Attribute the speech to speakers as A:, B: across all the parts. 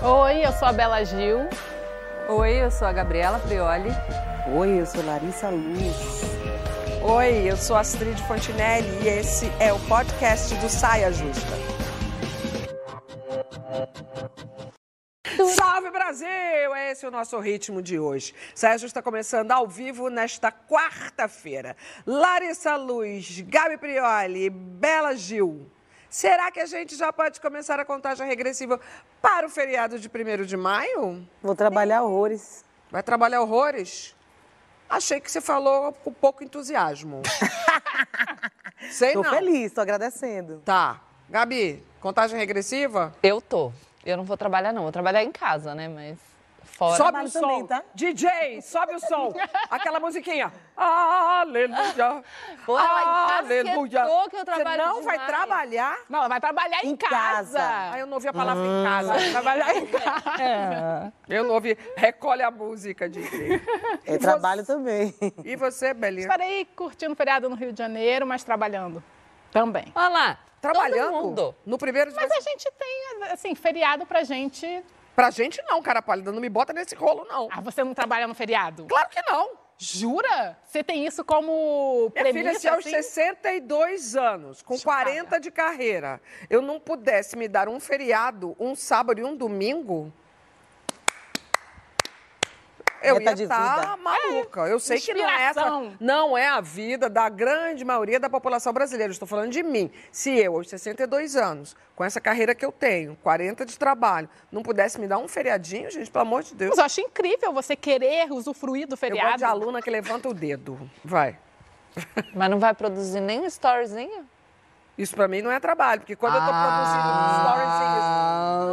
A: Oi, eu sou a Bela Gil.
B: Oi, eu sou a Gabriela Prioli.
C: Oi, eu sou Larissa Luz.
D: Oi, eu sou Astrid Fontinelli e esse é o podcast do Saia Justa. Salve Brasil! Esse é o nosso ritmo de hoje. Saia Justa começando ao vivo nesta quarta-feira. Larissa Luz, Gabi Prioli, Bela Gil. Será que a gente já pode começar a contagem regressiva para o feriado de 1 de maio?
C: Vou trabalhar horrores.
D: Vai trabalhar horrores? Achei que você falou com pouco entusiasmo. Sei
C: Tô
D: não.
C: feliz, tô agradecendo.
D: Tá. Gabi, contagem regressiva?
B: Eu tô. Eu não vou trabalhar, não. Vou trabalhar em casa, né? Mas fora.
D: sobe o som.
C: também, tá?
D: DJ, sobe o som. Aquela musiquinha. Aleluia.
B: Pô, ela
D: Aleluia.
B: encasquetou que eu trabalho
D: Você não vai
B: demais.
D: trabalhar?
A: Não, ela vai trabalhar em,
C: Em casa.
D: Ah, eu não ouvi a palavra em casa.
A: Trabalhar em casa.
D: Eu não ouvi. Recolhe a música, DJ.
C: É trabalho também.
D: E você, Belinha?
A: Estarei curtindo o feriado no Rio de Janeiro, mas trabalhando também.
B: Olha lá.
D: Trabalhando?
B: Todo mundo.
D: No primeiro dia.
A: Mas a gente tem, assim, feriado pra gente.
D: Pra gente não, cara pálida. Não me bota nesse rolo, não.
A: Ah, você não trabalha no feriado?
D: Claro que não.
A: Jura? Você tem isso como
D: Minha filha, se aos
A: assim?
D: 62 anos, com
A: Chocada.
D: 40 de carreira, eu não pudesse me dar um feriado, um sábado e um domingo, eu
C: Meta
D: ia
C: de
D: estar
C: vida.
D: maluca. Eu sei que não é, essa,
A: Inspiração.
D: não é a vida da grande maioria da população brasileira. Eu Estou falando de mim. Se eu, aos 62 anos, com essa carreira que eu tenho, 40 de trabalho, não pudesse me dar um feriadinho, gente, pelo amor de Deus.
A: Mas eu acho incrível você querer usufruir do
D: Eu
A: feriado.
D: gosto de aluna que levanta o dedo. Vai.
B: Mas não vai produzir nem um storyzinho?
D: Isso pra mim não é trabalho, porque quando eu tô produzindo
B: Ah.
D: stories,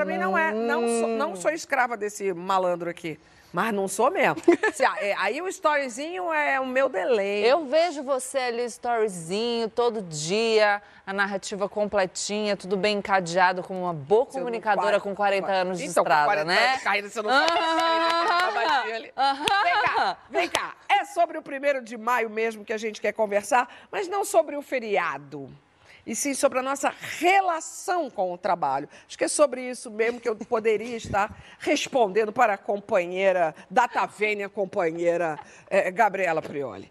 D: não pra mim não é. Não sou, não sou escrava desse malandro aqui. Mas não sou mesmo. Se, é, aí o storyzinho é o meu delay.
B: Eu vejo você ali, storyzinho, todo dia, a narrativa completinha, tudo bem encadeado, como uma boa
D: Se não
B: comunicadora com 40 anos de
D: então,
B: estrada,
D: com 40
B: né?
D: anos de carreira, você não sabe ali. Vem cá, vem cá. É sobre o primeiro de maio mesmo que a gente quer conversar, mas não sobre o feriado. E sim sobre a nossa relação com o trabalho. Acho que é sobre isso mesmo que eu poderia estar respondendo para a companheira, datavênia companheira eh, Gabriela Prioli.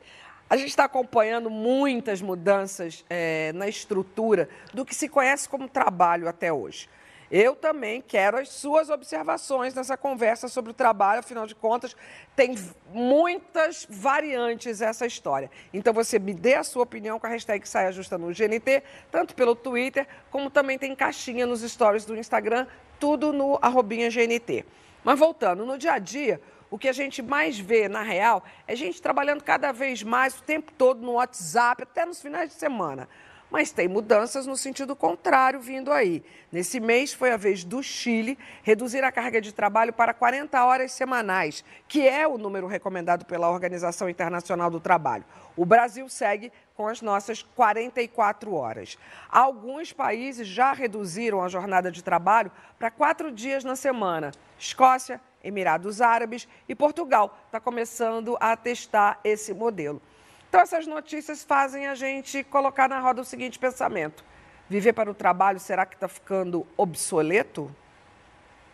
D: A gente está acompanhando muitas mudanças eh, na estrutura do que se conhece como trabalho até hoje. Eu também quero as suas observações nessa conversa sobre o trabalho, afinal de contas, tem muitas variantes essa história. Então você me dê a sua opinião com a hashtag Saia Justa no GNT, tanto pelo Twitter, como também tem caixinha nos stories do Instagram, tudo no arrobinha GNT. Mas voltando, no dia a dia, o que a gente mais vê, na real, é gente trabalhando cada vez mais, o tempo todo no WhatsApp, até nos finais de semana. Mas tem mudanças no sentido contrário vindo aí. Nesse mês foi a vez do Chile reduzir a carga de trabalho para 40 horas semanais, que é o número recomendado pela Organização Internacional do Trabalho. O Brasil segue com as nossas 44 horas. Alguns países já reduziram a jornada de trabalho para quatro dias na semana. Escócia, Emirados Árabes e Portugal está começando a testar esse modelo. Então, essas notícias fazem a gente colocar na roda o seguinte pensamento: viver para o trabalho será que está ficando obsoleto?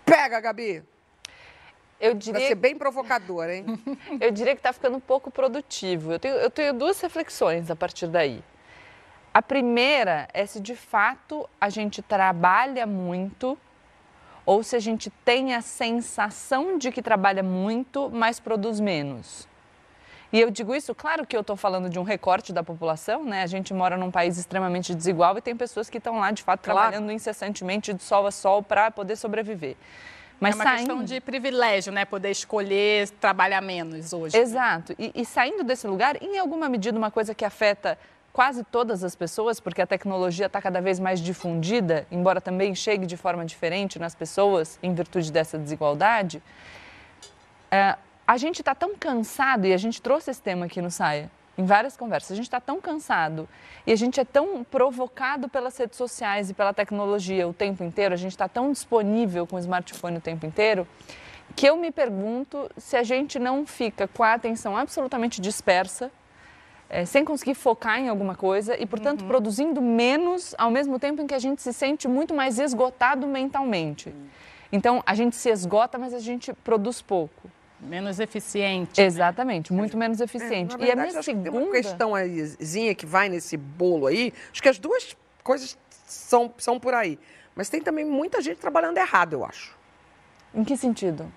D: Pega, Gabi!
B: Eu
D: Vai
B: diria,
D: ser bem provocador, hein?
B: eu diria que está ficando um pouco produtivo. Eu tenho, eu tenho duas reflexões a partir daí. A primeira é se de fato a gente trabalha muito ou se a gente tem a sensação de que trabalha muito, mas produz menos. E eu digo isso, claro que eu estou falando de um recorte da população, né? A gente mora num país extremamente desigual e tem pessoas que estão lá, de fato,
D: Claro.
B: trabalhando incessantemente de sol a sol para poder sobreviver. Mas
A: é uma
B: saindo...
A: questão de privilégio, né? Poder escolher trabalhar menos hoje.
B: Exato. E, e saindo desse lugar, em alguma medida, uma coisa que afeta quase todas as pessoas, porque a tecnologia está cada vez mais difundida, embora também chegue de forma diferente nas pessoas, em virtude dessa desigualdade, é, a gente está tão cansado, e a gente trouxe esse tema aqui no Saia, em várias conversas, a gente está tão cansado e a gente é tão provocado pelas redes sociais e pela tecnologia o tempo inteiro, a gente está tão disponível com o smartphone o tempo inteiro, que eu me pergunto se a gente não fica com a atenção absolutamente dispersa, eh, sem conseguir focar em alguma coisa e, portanto, produzindo menos ao mesmo tempo em que a gente se sente muito mais esgotado mentalmente. Então, a gente se esgota, mas a gente produz pouco.
A: Menos eficiente.
B: Exatamente, muito menos eficiente.
D: É, Na
B: e a
D: verdade,
B: minha
D: acho que
B: segunda...
D: tem uma questão aízinha que vai nesse bolo aí. Acho que as duas coisas são, são por aí. Mas tem também muita gente trabalhando errado, eu acho.
B: Em que sentido?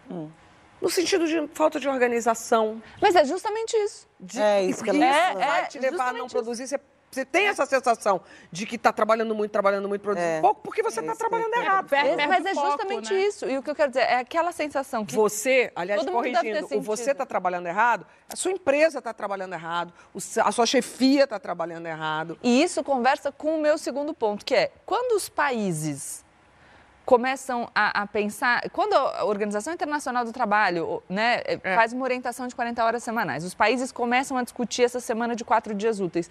D: No sentido de falta de organização.
B: Mas é justamente isso.
D: De,
C: É isso que ela
B: É,
D: vai
B: é,
D: te levar a não produzir. Você, você tem essa sensação de que está trabalhando muito, trabalhando muito, produzindo
C: É.
D: pouco, porque você
C: É
D: está
C: eu
D: trabalhando
C: entendo.
D: errado.
B: É, mas é justamente
A: né?
B: isso. E o que eu quero dizer é aquela sensação que
D: Você, aliás, corrigindo, o você está trabalhando errado, a sua empresa está trabalhando errado, a sua chefia está trabalhando errado.
B: E isso conversa com o meu segundo ponto, que é quando os países começam a, a pensar. Quando a Organização Internacional do Trabalho né,
D: É.
B: faz uma orientação de 40 horas semanais, os países começam a discutir essa semana de quatro dias úteis.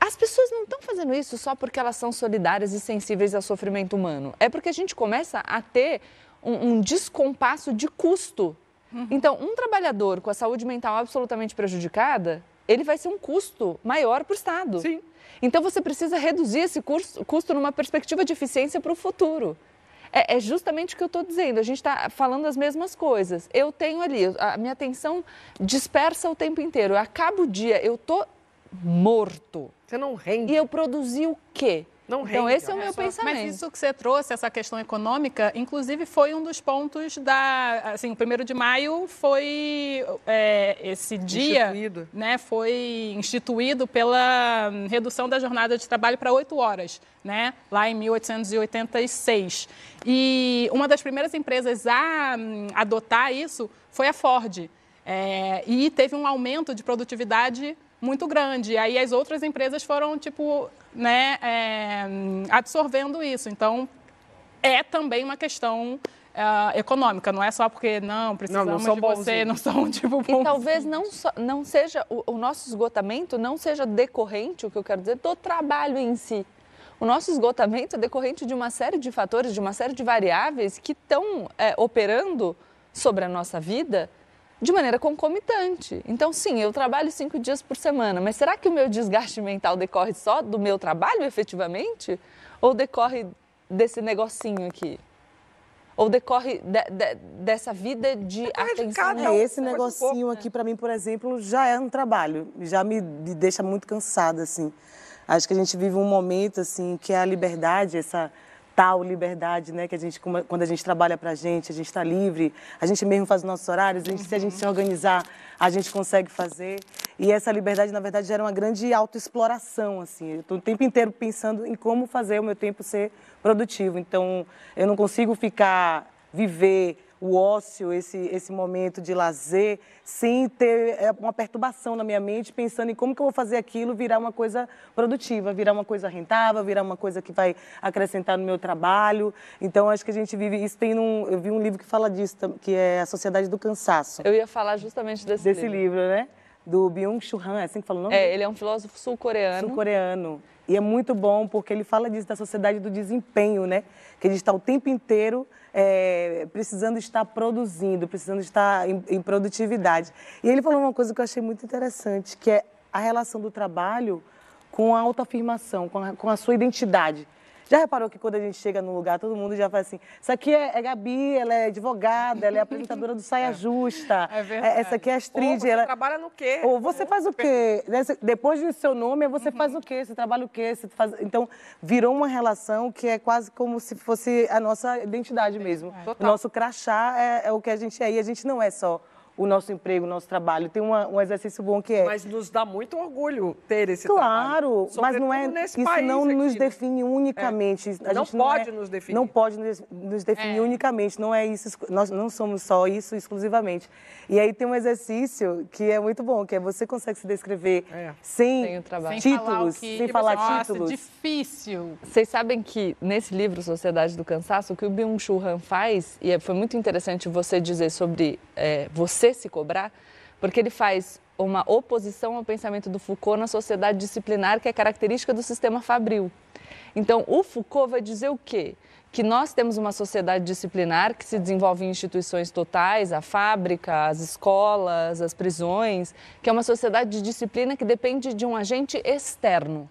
B: As pessoas não estão fazendo isso só porque elas são solidárias e sensíveis ao sofrimento humano. É porque a gente começa a ter um, um descompasso de custo. Então, um trabalhador com a saúde mental absolutamente prejudicada, ele vai ser um custo maior para o Estado.
D: Sim.
B: Então, você precisa reduzir esse curso- custo numa perspectiva de eficiência para o futuro. É, é justamente o que eu estou dizendo. A gente está falando as mesmas coisas. Eu tenho ali, a minha atenção dispersa o tempo inteiro. Eu acabo o dia, eu estou morto.
D: Você não rende.
B: E eu produzi o quê?
D: Não
B: então,
D: rende,
B: esse é o meu pensamento.
A: Mas isso que você trouxe, essa questão econômica, inclusive foi um dos pontos da. Assim, o primeiro de maio foi é, esse dia.
D: Instituído.
A: Né, foi instituído pela redução da jornada de trabalho para oito horas, né, lá em 1886. E uma das primeiras empresas a hum, adotar isso foi a Ford. É, e teve um aumento de produtividade muito grande. E aí as outras empresas foram, tipo, né, é, absorvendo isso. Então, é também uma questão ah, econômica, não é só porque não precisamos
D: são
A: de você,
D: bonzinhos.
A: não são tipo
B: E talvez não, só- não seja, o, o nosso esgotamento não seja decorrente, o que eu quero dizer, do trabalho em si. O nosso esgotamento é decorrente de uma série de fatores, de uma série de variáveis que estão é, operando sobre a nossa vida de maneira concomitante. Então, sim, eu trabalho cinco dias por semana, mas será que o meu desgaste mental decorre só do meu trabalho, efetivamente? Ou decorre desse negocinho aqui? Ou decorre de- de- dessa vida de
D: de
B: atenção?
D: cada
C: É,
D: um
C: esse
D: um
C: negocinho
D: pouco,
C: aqui, para mim, por exemplo, já é um trabalho. Já me, me deixa muito cansada, assim. Acho que a gente vive um momento, assim, que é a liberdade, essa tal liberdade, né? Que a gente, quando a gente trabalha pra gente, a gente está livre, a gente mesmo faz os nossos horários, a gente- se a gente se organizar, a gente consegue fazer. E essa liberdade, na verdade, gera uma grande autoexploração, assim. Eu estou o tempo inteiro pensando em como fazer o meu tempo ser produtivo. Então, eu não consigo ficar, viver o ócio, esse, esse momento de lazer, sem ter é, uma perturbação na minha mente, pensando em como que eu vou fazer aquilo virar uma coisa produtiva, virar uma coisa rentável, virar uma coisa que vai acrescentar no meu trabalho. Então, acho que a gente vive isso. Tem num, eu vi um livro que fala disso, que é A Sociedade do Cansaço.
B: Eu ia falar justamente desse,
C: Desse livro, né? Do Byung-Chul Han, é assim que fala o nome?
B: É, ele é um filósofo sul-coreano.
C: sul-coreano. E é muito bom porque ele fala disso, da sociedade do desempenho, né? Que a gente está o tempo inteiro é, precisando estar produzindo, precisando estar em, em produtividade. E ele falou uma coisa que eu achei muito interessante, que é a relação do trabalho com a autoafirmação, com a, com a sua identidade. Já reparou que quando a gente chega num lugar, todo mundo já fala assim: isso aqui é, é Gabi, ela é advogada, ela é apresentadora do Saia Justa,
A: É verdade.
C: essa aqui é a
D: Ou
C: Astrid.
D: você
C: ela...
D: trabalha no quê?
C: Ou você faz o quê? Né, Depois do seu nome, você faz o quê? Você trabalha o quê? Você faz... Então, virou uma relação que é quase como se fosse a nossa identidade mesmo. O
D: Total.
C: nosso crachá é, é o que a gente é. E a gente não é só o nosso emprego, o nosso trabalho. Tem uma- um exercício bom que é...
D: Mas nos dá muito orgulho ter esse
C: Claro,
D: trabalho.
C: mas não é isso
D: país
C: não
D: aqui,
C: nos
D: né?
C: define unicamente. A
D: Não
C: gente
D: pode
C: é-
D: nos definir.
C: Não pode nos, definir
A: É.
C: unicamente. Não é isso. Nós não somos só isso exclusivamente. E aí tem um exercício que é muito bom, que é você consegue se descrever
D: É.
C: sem
B: trabalho.
A: Sem falar o
C: títulos,
A: que
C: sem
A: você-
C: falar
A: Nossa,
C: títulos.
A: difícil.
B: Vocês sabem que nesse livro, Sociedade do Cansaço, o que o Byung-Chul Han faz, e é- foi muito interessante você dizer sobre é, você se cobrar, porque ele faz uma oposição ao pensamento do Foucault na sociedade disciplinar, que é característica do sistema fabril. Então, o Foucault vai dizer o quê? Que nós temos uma sociedade disciplinar que se desenvolve em instituições totais, a fábrica, as escolas, as prisões, que é uma sociedade de disciplina que depende de um agente externo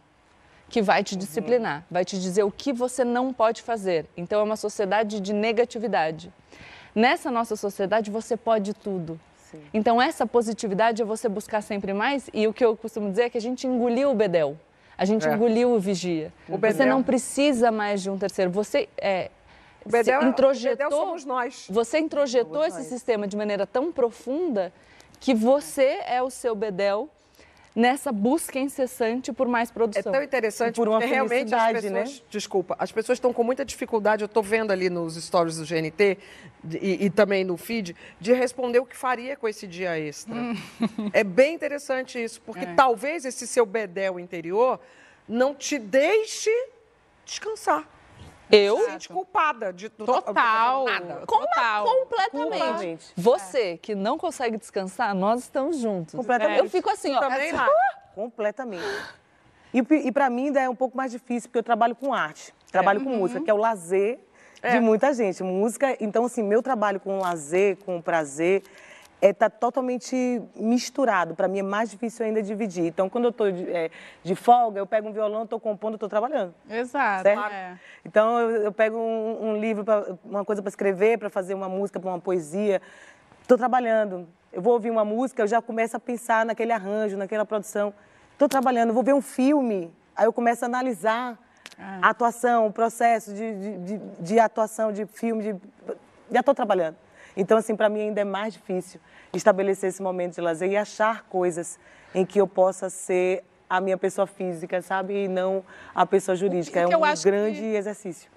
B: que vai te disciplinar, vai te dizer o que você não pode fazer. Então é uma sociedade de negatividade. Nessa nossa sociedade você pode tudo. Sim. Então essa positividade é você buscar sempre mais e o que eu costumo dizer é que a gente engoliu o bedel. A gente é. engoliu o vigia. O você não precisa mais de um terceiro. Você é,
D: o Bedel, introjetou, o Bedel somos nós.
B: Você introjetou somos esse nós. sistema de maneira tão profunda que você é o seu Bedel nessa busca incessante por mais produção.
D: É tão interessante por uma porque realmente as pessoas, né? desculpa, as pessoas estão com muita dificuldade, eu estou vendo ali nos stories do GNT e, e, também no feed, de responder o que faria com esse dia extra. Hum. é bem interessante isso, porque é. talvez esse seu bedel interior não te deixe descansar.
B: Eu?
D: Se sente culpada de
B: total, nada. Total. Completamente. Você que não consegue descansar, nós estamos juntos.
C: Completamente.
B: Eu fico assim, ó.
C: Também lá. Completamente. E, e para mim ainda é um pouco mais difícil, porque eu trabalho com arte, trabalho é. com uhum. música, que é o lazer é. de muita gente. Música, então assim, meu trabalho com lazer, com prazer, está é, tá totalmente misturado. Para mim é mais difícil ainda dividir. Então, quando eu estou de, é, de, folga, eu pego um violão, estou compondo, estou trabalhando.
A: Exato.
C: É. Então, eu, eu pego um, um livro, pra, uma coisa para escrever, para fazer uma música, para uma poesia. Estou trabalhando. Eu vou ouvir uma música, eu já começo a pensar naquele arranjo, naquela produção. Estou trabalhando. vou ver um filme, aí eu começo a analisar ah. a atuação, o processo de, de, de, de atuação, de filme. De... Já estou trabalhando. Então, assim, para mim ainda é mais difícil estabelecer esse momento de lazer e achar coisas em que eu possa ser a minha pessoa física, sabe? E não a pessoa jurídica. É um grande exercício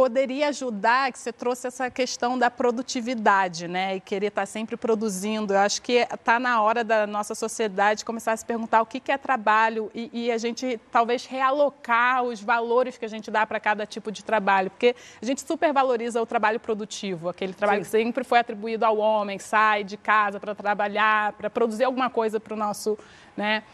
A: poderia ajudar que você trouxe essa questão da produtividade, né? E querer estar sempre produzindo. Eu acho que está na hora da nossa sociedade começar a se perguntar o que, que é trabalho e, e, a gente talvez realocar os valores que a gente dá para cada tipo de trabalho, porque a gente supervaloriza o trabalho produtivo, aquele trabalho Sim. que sempre foi atribuído ao homem, sai de casa para trabalhar, para produzir alguma coisa para o nosso, né?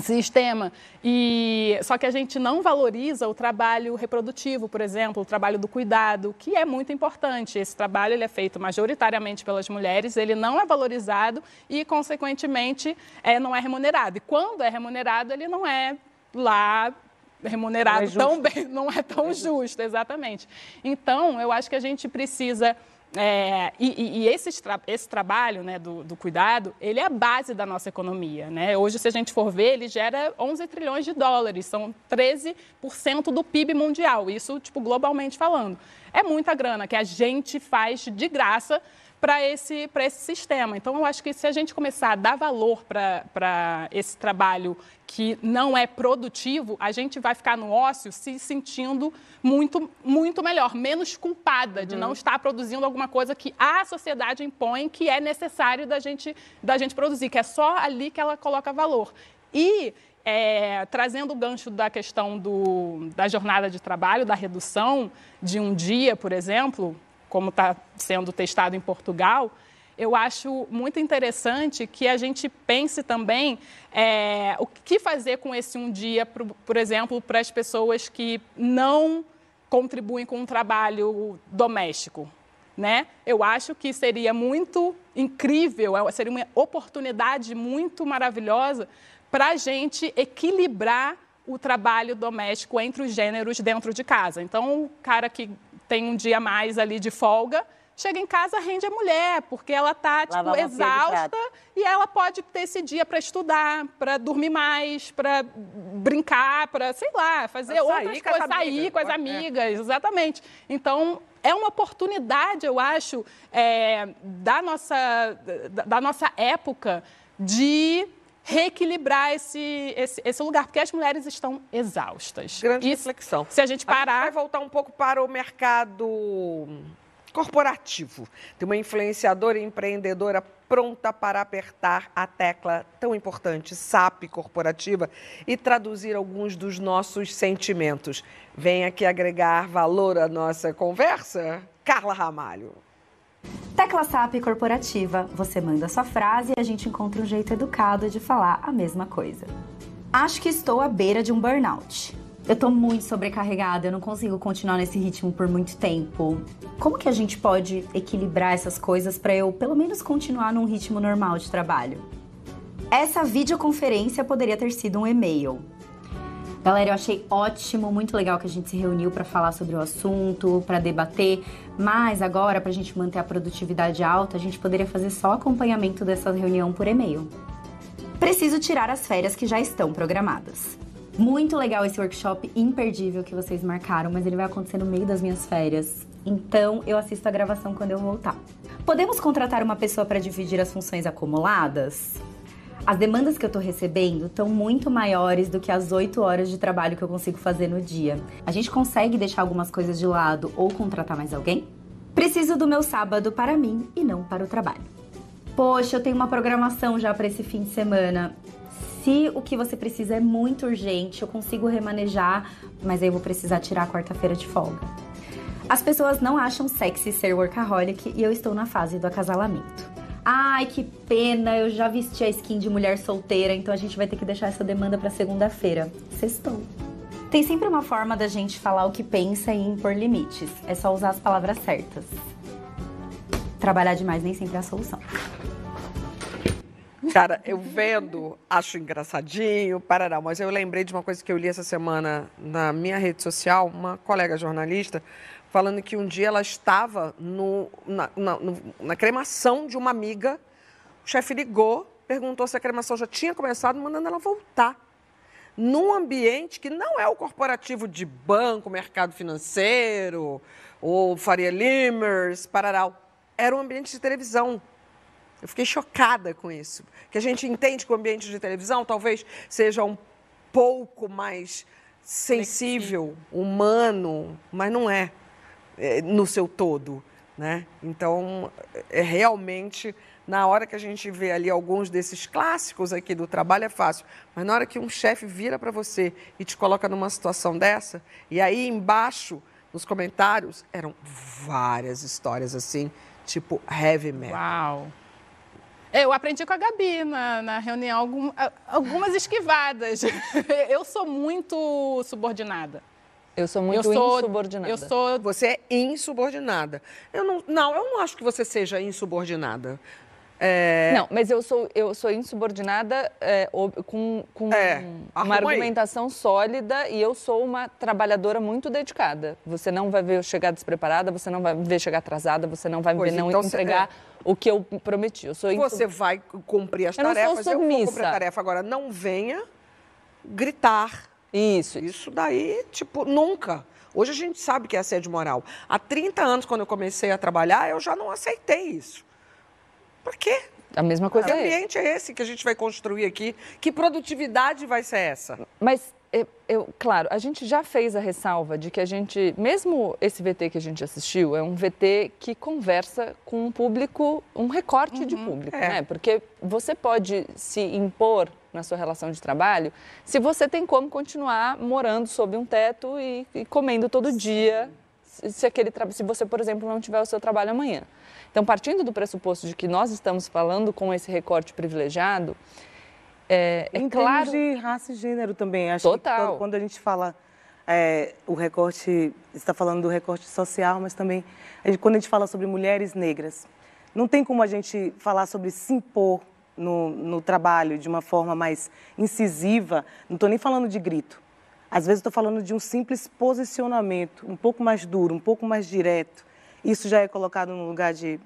A: Sistema. E só que a gente não valoriza o trabalho reprodutivo, por exemplo, o trabalho do cuidado, que é muito importante. Esse trabalho ele é feito majoritariamente pelas mulheres, ele não é valorizado e, consequentemente, é, não é remunerado. E quando é remunerado, ele não é lá remunerado é tão bem, não é tão é justo, exatamente. Então, eu acho que a gente precisa é, e, e esse, esse, trabalho né, do, do, cuidado, ele é a base da nossa economia. Né? Hoje, se a gente for ver, ele gera 11 trilhões de dólares, são 13% do PIB mundial, isso tipo, globalmente falando. É muita grana que a gente faz de graça para esse, esse sistema. Então, eu acho que se a gente começar a dar valor para esse trabalho que não é produtivo, a gente vai ficar no ócio se sentindo muito, muito melhor, menos culpada uhum. de não uhum. estar produzindo alguma coisa que a sociedade impõe que é necessário da gente, da gente produzir, que é só ali que ela coloca valor. E é, trazendo o gancho da questão do, da jornada de trabalho, da redução de um dia, por exemplo, como está sendo testado em Portugal, eu acho muito interessante que a gente pense também é, o que fazer com esse um dia, por, por exemplo, para as pessoas que não contribuem com o trabalho doméstico. Né? Eu acho que seria muito incrível, é, seria uma oportunidade muito maravilhosa para a gente equilibrar o trabalho doméstico entre os gêneros dentro de casa. Então, o cara que tem um dia mais ali de folga, chega em casa, rende a mulher, porque ela está tipo, exausta e ela pode ter esse dia para estudar, para dormir mais, para brincar, para, sei lá, fazer pra outras coisas, sair com as é. amigas, é. exatamente. Então, é uma oportunidade, eu acho, é, da, nossa, da, da nossa época de reequilibrar esse, esse, esse, lugar, porque as mulheres estão exaustas.
D: Grande Isso, reflexão.
A: Se a gente parar.
D: A gente vai voltar um pouco para o mercado corporativo. Tem uma influenciadora e empreendedora pronta para apertar a tecla tão importante, SAP corporativa, e traduzir alguns dos nossos sentimentos. Vem aqui agregar valor à nossa conversa, Carla Ramalho.
E: Tecla SAP corporativa. Você manda sua frase e a gente encontra um jeito educado de falar a mesma coisa. Acho que estou à beira de um burnout. Eu tô muito sobrecarregada, eu não consigo continuar nesse ritmo por muito tempo. Como que a gente pode equilibrar essas coisas para eu, pelo menos, continuar num ritmo normal de trabalho? Essa videoconferência poderia ter sido um e-mail. Galera, eu achei ótimo, muito legal que a gente se reuniu para falar sobre o assunto, para debater, mas agora, para a gente manter a produtividade alta, a gente poderia fazer só acompanhamento dessa reunião por e-mail. Preciso tirar as férias que já estão programadas. Muito legal esse workshop imperdível que vocês marcaram, mas ele vai acontecer no meio das minhas férias. Então eu assisto a gravação quando eu voltar. Podemos contratar uma pessoa para dividir as funções acumuladas? As demandas que eu estou recebendo estão muito maiores do que as 8 horas de trabalho que eu consigo fazer no dia. A gente consegue deixar algumas coisas de lado ou contratar mais alguém? Preciso do meu sábado para mim e não para o trabalho. Poxa, eu tenho uma programação já para esse fim de semana. Se o que você precisa é muito urgente, eu consigo remanejar, mas aí eu vou precisar tirar a quarta-feira de folga. As pessoas não acham sexy ser workaholic e eu estou na fase do acasalamento. Ai, que pena, eu já vesti a skin de mulher solteira, então a gente vai ter que deixar essa demanda para segunda-feira. Sextou. Tem sempre uma forma da gente falar o que pensa e impor limites. É só usar as palavras certas. Trabalhar demais nem sempre é a solução.
D: Cara, eu vendo, acho engraçadinho, parará, mas eu lembrei de uma coisa que eu li essa semana na minha rede social, uma colega jornalista falando que um dia ela estava no, na, na, na cremação de uma amiga. O chefe ligou, perguntou se a cremação já tinha começado, mandando ela voltar. Num ambiente que não é o corporativo de banco, mercado financeiro, ou Faria Limers, Pararal. Era um ambiente de televisão. Eu fiquei chocada com isso. Que a gente entende que o ambiente de televisão talvez seja um pouco mais sensível, humano, mas não. É, no seu todo. Né? Então, é realmente, na hora que a gente vê ali alguns desses clássicos aqui do trabalho, é fácil. Mas na hora que um chefe vira para você e te coloca numa situação dessa, e aí embaixo, nos comentários, eram várias histórias assim, tipo heavy metal.
A: Uau! Eu aprendi com a Gabi na, na reunião algum, algumas esquivadas. Eu sou muito subordinada.
B: Eu sou muito eu sou, insubordinada.
D: Eu sou... Você é insubordinada. Eu não, não, eu não acho que você seja insubordinada.
B: É... Não, mas eu sou, eu sou insubordinada é, com, com é, uma argumentação aí. sólida e eu sou uma trabalhadora muito dedicada. Você não vai ver eu chegar despreparada, você não vai me ver chegar atrasada, você não vai me ver não então entregar é. o que eu prometi. Eu sou
D: Você vai cumprir as
B: eu
D: tarefas,
B: não sou submissa. eu vou cumprir a
D: tarefa. Agora, não venha gritar
B: isso.
D: Isso daí, tipo, nunca. Hoje a gente sabe que é assédio moral. Há 30 anos, quando eu comecei a trabalhar, eu já não aceitei isso. Por quê?
B: A mesma coisa
D: que é ambiente é esse que a gente vai construir aqui? Que produtividade vai ser essa?
B: Mas eu, eu, claro, a gente já fez a ressalva de que a gente, mesmo esse VT que a gente assistiu, é um VT que conversa com um público, um recorte uhum, de público, é. né? Porque você pode se impor na sua relação de trabalho se você tem como continuar morando sob um teto e, e comendo todo Sim. dia, se, aquele, se você, por exemplo, não tiver o seu trabalho amanhã. Então, partindo do pressuposto de que nós estamos falando com esse recorte privilegiado, é, é
C: em
B: claro...
C: de raça e gênero também. Acho
B: Total.
C: que quando a gente fala é, o recorte, está falando do recorte social, mas também quando a gente fala sobre mulheres negras, não tem como a gente falar sobre se impor no, no trabalho de uma forma mais incisiva. Não estou nem falando de grito. Às vezes estou falando de um simples posicionamento, um pouco mais duro, um pouco mais direto. Isso já é colocado no lugar de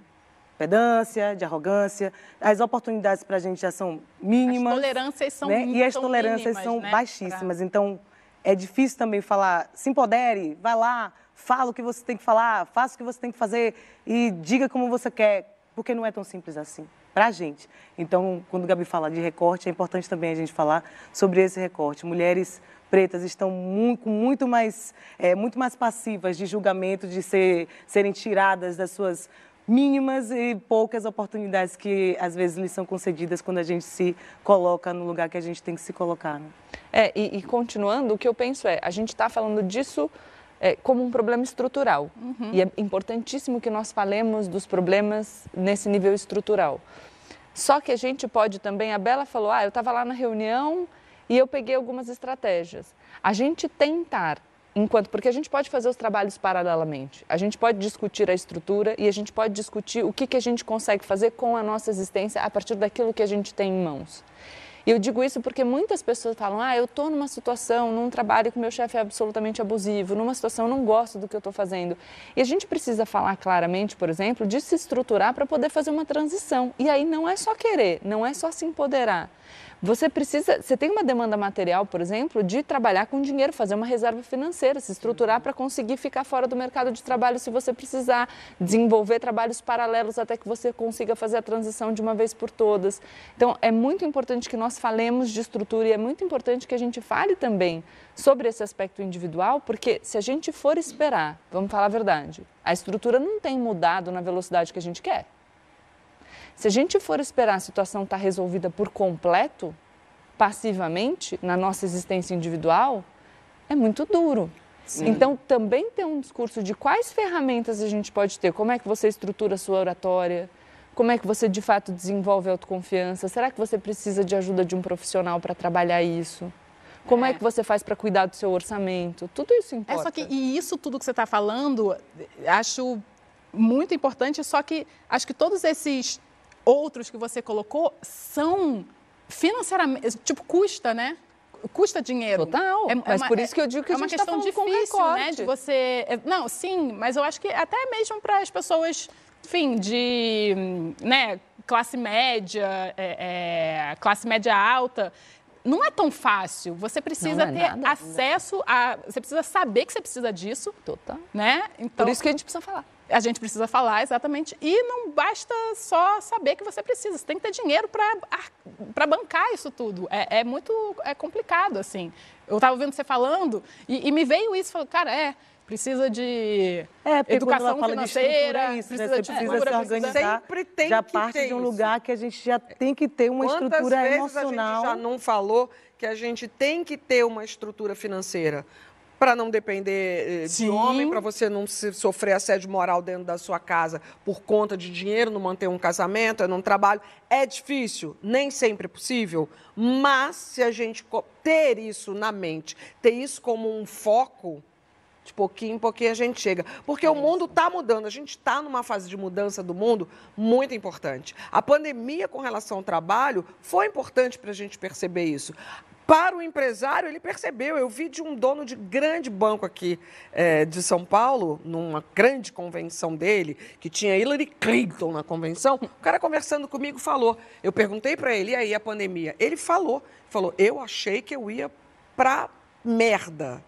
C: pedância, de arrogância. As oportunidades para a gente já são mínimas.
A: As tolerâncias são
C: né? E as tolerâncias mínimas, são né? baixíssimas. Pra... Então, é difícil também falar, se empodere, vai lá, fala o que você tem que falar, faça o que você tem que fazer e diga como você quer, porque não é tão simples assim para a gente. Então, quando o Gabi fala de recorte, é importante também a gente falar sobre esse recorte. Mulheres pretas estão muito, muito mais, é, muito mais passivas de julgamento, de ser, serem tiradas das suas mínimas e poucas oportunidades que às vezes lhes são concedidas quando a gente se coloca no lugar que a gente tem que se colocar. Né?
B: É, e, e, continuando, o que eu penso é, a gente está falando disso é, como um problema estrutural. Uhum. E é importantíssimo que nós falemos dos problemas nesse nível estrutural. Só que a gente pode também, a Bela falou, ah, eu estava lá na reunião e eu peguei algumas estratégias. A gente tentar enquanto porque a gente pode fazer os trabalhos paralelamente. A gente pode discutir a estrutura e a gente pode discutir o que, que a gente consegue fazer com a nossa existência a partir daquilo que a gente tem em mãos. E eu digo isso porque muitas pessoas falam: ah, eu estou numa situação, num trabalho que meu chefe é absolutamente abusivo, numa situação eu não gosto do que eu estou fazendo. E a gente precisa falar claramente, por exemplo, de se estruturar para poder fazer uma transição. E aí não é só querer, não é só se empoderar. Você precisa, você tem uma demanda material, por exemplo, de trabalhar com dinheiro, fazer uma reserva financeira, se estruturar para conseguir ficar fora do mercado de trabalho se você precisar, desenvolver trabalhos paralelos até que você consiga fazer a transição de uma vez por todas. Então, é muito importante que nós falemos de estrutura e é muito importante que a gente fale também sobre esse aspecto individual, porque se a gente for esperar, vamos falar a verdade, a estrutura não tem mudado na velocidade que a gente quer. Se a gente for esperar a situação estar tá resolvida por completo, passivamente, na nossa existência individual, é muito duro. Sim. Então, também ter um discurso de quais ferramentas a gente pode ter, como é que você estrutura a sua oratória, como é que você de fato desenvolve autoconfiança, será que você precisa de ajuda de um profissional para trabalhar isso? Como é. é que você faz para cuidar do seu orçamento? Tudo isso importa.
A: É só que, e isso tudo que você está falando, acho muito importante, só que acho que todos esses outros que você colocou são financeiramente, tipo, custa, né? Custa dinheiro.
B: Total. É, é mas uma, por isso que eu digo que é a gente
A: uma questão
B: tá
A: difícil, né? De você. É, não, sim, mas eu acho que até mesmo para as pessoas, enfim, de né, classe média, é, é, classe média alta, não é tão fácil. Você precisa é ter nada, acesso a. Você precisa saber que você precisa disso.
B: Total.
A: Né?
B: Então, Por isso que a gente precisa falar.
A: A gente precisa falar, exatamente. E não basta só saber que você precisa. Você tem que ter dinheiro para bancar isso tudo. É, é, muito é complicado, assim. Eu estava ouvindo você falando e, e me veio isso. Falei, cara, é precisa de é, educação financeira,
C: de isso, né? precisa né? de precisa se organizar. Sempre tem já que parte ter de um isso. lugar que a gente já tem que ter uma Quantas estrutura
D: vezes
C: emocional.
D: A gente já não falou que a gente tem que ter uma estrutura financeira para não depender eh, Sim. de homem, para você não sofrer assédio moral dentro da sua casa por conta de dinheiro, não manter um casamento, é num trabalho. É difícil, nem sempre é possível, mas se a gente ter isso na mente, ter isso como um foco, de pouquinho em pouquinho a gente chega. Porque é o mundo está mudando, a gente está numa fase de mudança do mundo muito importante. A pandemia com relação ao trabalho foi importante para a gente perceber isso. Para o empresário, ele percebeu. Eu vi de um dono de grande banco aqui é, de São Paulo, numa grande convenção dele, que tinha Hillary Clinton na convenção. O cara conversando comigo falou. Eu perguntei para ele, e aí a pandemia? Ele falou, falou, eu achei que eu ia para merda.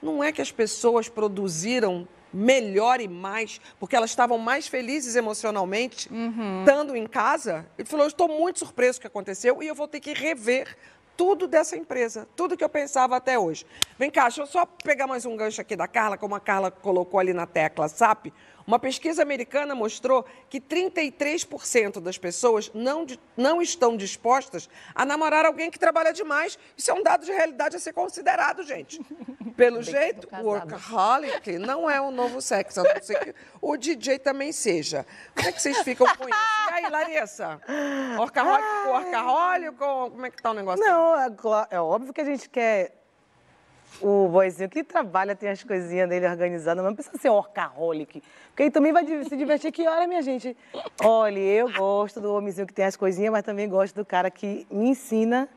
D: Não é que as pessoas produziram melhor e mais, porque elas estavam mais felizes emocionalmente, uhum. estando em casa. Ele falou: Eu estou muito surpreso com o que aconteceu e eu vou ter que rever tudo dessa empresa, tudo que eu pensava até hoje. Vem cá, deixa eu só pegar mais um gancho aqui da Carla, como a Carla colocou ali na tecla SAP. Uma pesquisa americana mostrou que 33% das pessoas não, não estão dispostas a namorar alguém que trabalha demais. Isso é um dado de realidade a ser considerado, gente. Pelo jeito, o workaholic não é o novo sexo, a não ser que o DJ também seja. Como é que vocês ficam com isso? E aí, Larissa? Workaholic com workaholic? Como é que tá o negócio?
C: Não, é, é óbvio que a gente quer o boizinho que trabalha, tem as coisinhas dele organizadas, mas não precisa ser orcaholic. Porque ele também vai se divertir que hora, minha gente. Olha, eu gosto do homenzinho que tem as coisinhas, mas também gosto do cara que me ensina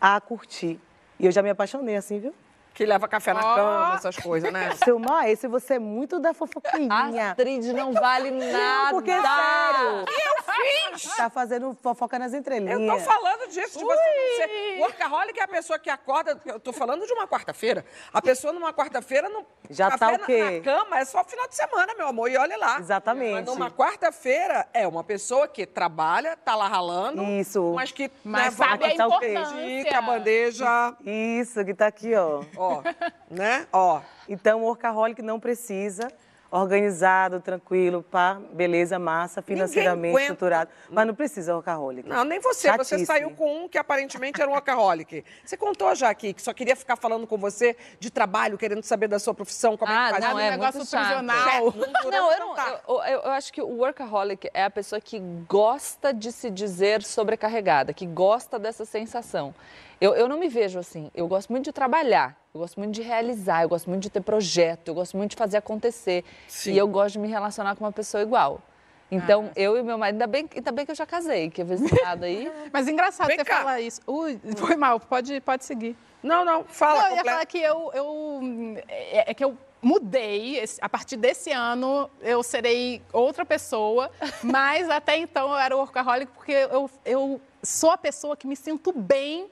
C: a curtir. E eu já me apaixonei assim, viu?
D: Que leva café na oh. cama, essas coisas, né?
C: Seu esse você é muito da fofoquinha.
B: Astrid não vale nada.
C: Não, porque é sério.
D: E eu fiz?
C: Tá fazendo fofoca nas entrelinhas.
D: Eu tô falando disso, de você ser... Workaholic é a pessoa que acorda... Eu tô falando de uma quarta-feira. A pessoa numa quarta-feira não...
C: Já tá o quê?
D: Na, na cama é só final de semana, meu amor, e olha lá.
C: Exatamente.
D: Mas numa quarta-feira é uma pessoa que trabalha, tá lá ralando.
C: Isso.
D: Mas que...
A: Mas né, sabe a
D: importância. a bandeja...
C: Isso, que tá aqui, ó.
D: Ó, né? Ó.
C: Então, o workaholic não precisa organizado, tranquilo, pá, beleza, massa, financeiramente estruturado. Mas não precisa workaholic.
D: Não, nem você. Chatice. Você saiu com um que aparentemente era um workaholic. Você contou já aqui que só queria ficar falando com você de trabalho, querendo saber da sua profissão, como
B: ah,
D: é que
B: faz. Não, é um negócio prisional. Não, não, eu, não eu, eu, eu acho que o workaholic é a pessoa que gosta de se dizer sobrecarregada, que gosta dessa sensação. Eu, eu não me vejo assim. Eu gosto muito de trabalhar, eu gosto muito de realizar, eu gosto muito de ter projeto, eu gosto muito de fazer acontecer. Sim. E eu gosto de me relacionar com uma pessoa igual. Então, eu e meu marido, ainda bem, ainda bem que eu já casei, que eu lado aí.
A: Mas engraçado
D: Vem
A: você
D: cá.
A: falar isso. Ui, foi mal, pode, pode seguir.
D: Não, não, fala.
A: Não, eu ia falar que eu, eu é, é que eu mudei. A partir desse ano eu serei outra pessoa, mas até então eu era workaholic porque eu, eu sou a pessoa que me sinto bem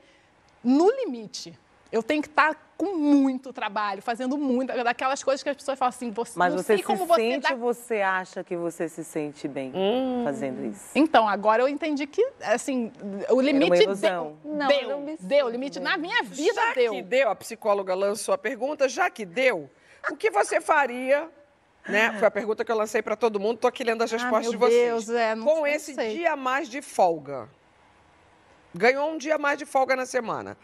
A: no limite. Eu tenho que estar com muito trabalho, fazendo muito, daquelas coisas que as pessoas falam assim, você
C: Mas
A: não
C: você
A: sei
C: se
A: como você
C: sente
A: dá
C: ou você acha que você se sente bem fazendo isso?
A: Então, agora eu entendi que, assim, o limite deu.
B: Não,
A: deu,
B: eu não me
A: deu. O limite
B: bem.
A: na minha vida
D: já
A: deu.
D: que deu, a psicóloga lançou a pergunta, já que deu, o que você faria? Né? Foi a pergunta que eu lancei para todo mundo. Tô aqui lendo as respostas
A: Ah, meu
D: de vocês.
A: Deus, é, não-
D: Com
A: não
D: esse
A: sei.
D: dia a mais de folga. Ganhou um dia mais de folga na semana.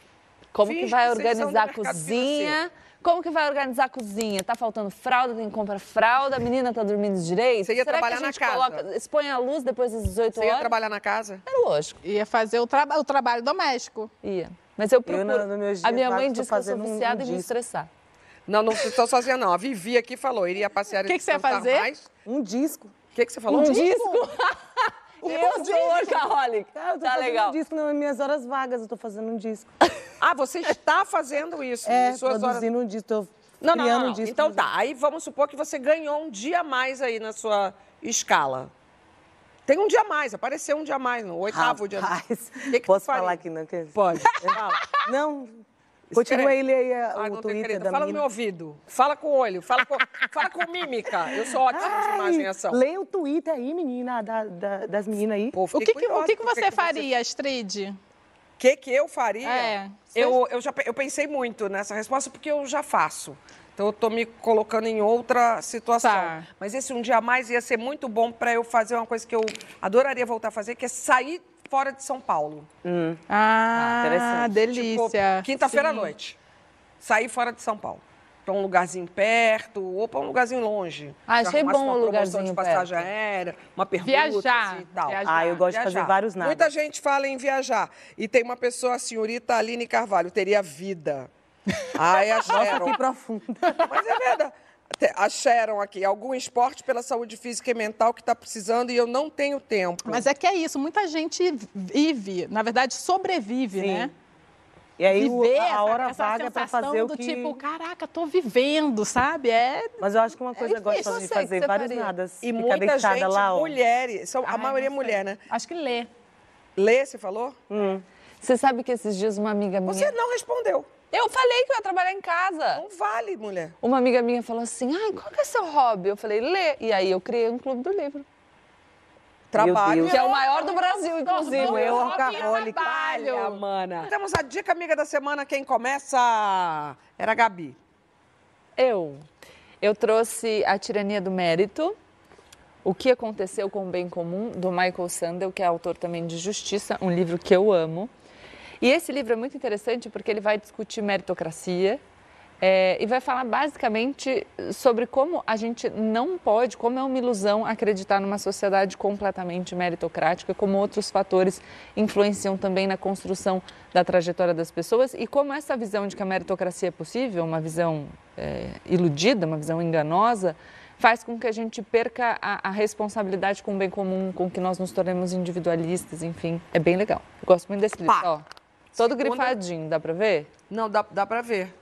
B: Como
D: Finge
B: que vai organizar a cozinha? Como que vai organizar a cozinha? Tá faltando fralda, tem que comprar fralda, a menina tá dormindo direito?
D: Você ia
B: Será
D: trabalhar
B: que a
D: na
B: gente
D: casa?
B: coloca, expõe a luz depois das 18
D: Você ia
B: horas?
D: trabalhar na casa?
B: É lógico,
A: Ia fazer o, traba o trabalho doméstico.
B: ia. Mas eu procuro.
C: no- no meus
B: a minha mãe disse que eu sou
C: fazendo um- um
B: viciada em me
C: disco.
B: estressar.
D: Não, não estou sozinha, não. A Vivi aqui falou, iria passear
A: O que que você ia fazer?
D: mais.
C: Um disco.
D: O que, que você falou?
B: Um disco? e eu sou workaholic.
C: Cara, eu tô
B: Tá
C: fazendo
B: legal.
C: um disco nas minhas horas vagas, eu tô fazendo um disco.
D: Ah, você está fazendo isso.
C: É,
D: suas horas...
C: produzindo um disco, tô
D: Não, não, não.
C: um
D: não.
C: disco.
D: Então tá, aí vamos supor que você ganhou um dia a mais aí na sua escala. Tem um dia a mais, apareceu um dia a mais, no oitavo dia.
C: Rapaz,
D: Que que
C: posso falar aqui não? Que...
D: Pode. Fala.
C: Não, continua aí, a-
D: Ah,
C: o
D: não tem
C: Twitter da
D: Fala no meu ouvido. Fala com o olho. Fala com, fala com mímica. Eu sou ótima de
C: Ai,
D: imaginação.
C: Lê o Twitter aí, menina, da- da- das meninas aí.
D: Pô,
A: O que, que, o que, que você faria, Astrid?
D: O que, que eu faria?
A: É,
D: Eu, eu, já, eu pensei muito nessa resposta porque eu já faço. Então eu tô me colocando em outra situação.
A: Tá.
D: Mas esse um dia a mais ia ser muito bom para eu fazer uma coisa que eu adoraria voltar a fazer, que é sair fora de São Paulo.
A: Ah,
C: interessante.
A: delícia.
D: Tipo, quinta-feira à noite. Sair fora de São Paulo. Para um lugarzinho perto ou para um lugarzinho longe.
B: Ah, achei bom
D: uma
B: o
D: promoção
B: lugarzinho
D: de passagem
B: perto.
D: aérea, uma pergunta
A: Viajar,
D: assim, e tal.
A: viajar.
C: Ah, eu gosto de fazer
D: Viajar.
C: vários nada.
D: Muita gente fala em viajar. E tem uma pessoa, a senhorita Aline Carvalho, teria vida. Ai, a
C: Nossa, que profunda.
D: Mas é verdade. A Sharon aqui, algum esporte pela saúde física e mental que está precisando e eu não tenho tempo.
A: Mas é que é isso, muita gente vive, na verdade, sobrevive,
C: Sim.
A: né?
C: E aí o-
A: Viver
C: a hora
A: essa
C: vaga é pra
A: sensação
C: fazer o
A: do
C: que...
A: tipo, caraca, tô vivendo, sabe? É
C: Mas eu acho que uma coisa
A: difícil,
C: gostosa de fazer
B: você
C: vários
B: faria.
C: nadas.
D: E muita
C: deitada
D: gente,
C: lá, ó.
D: mulheres, são, a
A: Ai,
D: maioria é mulher, né?
A: Acho que lê.
D: Lê, você falou?
B: Você sabe que esses dias uma amiga minha.
D: Você não respondeu.
B: Eu falei que eu ia trabalhar em casa.
D: Não vale, mulher.
B: Uma amiga minha falou assim: ai, qual que é seu hobby? Eu falei, lê. E aí eu criei um clube do livro.
D: Trabalho.
B: Que é o maior do Brasil, inclusive.
C: Eu,
A: Meu
C: workaholic.
A: trabalho.
D: Olha, mana. Temos a dica amiga da semana. Quem começa era a Gabi.
B: Eu. Eu trouxe A Tirania do Mérito, O que aconteceu com o bem comum, do Michael Sandel, que é autor também de Justiça, um livro que eu amo. E esse livro é muito interessante porque ele vai discutir meritocracia é, e vai falar basicamente sobre como a gente não pode, como é uma ilusão acreditar numa sociedade completamente meritocrática, como outros fatores influenciam também na construção da trajetória das pessoas e como essa visão de que a meritocracia é possível, uma visão é, iludida, uma visão enganosa, faz com que a gente perca a, a, responsabilidade com o bem comum, com que nós nos tornemos individualistas, enfim. É bem legal. Eu gosto muito desse livro.
D: Pá.
B: Ó, todo
D: Segunda-
B: grifadinho, dá pra ver?
D: Não, dá, dá pra ver.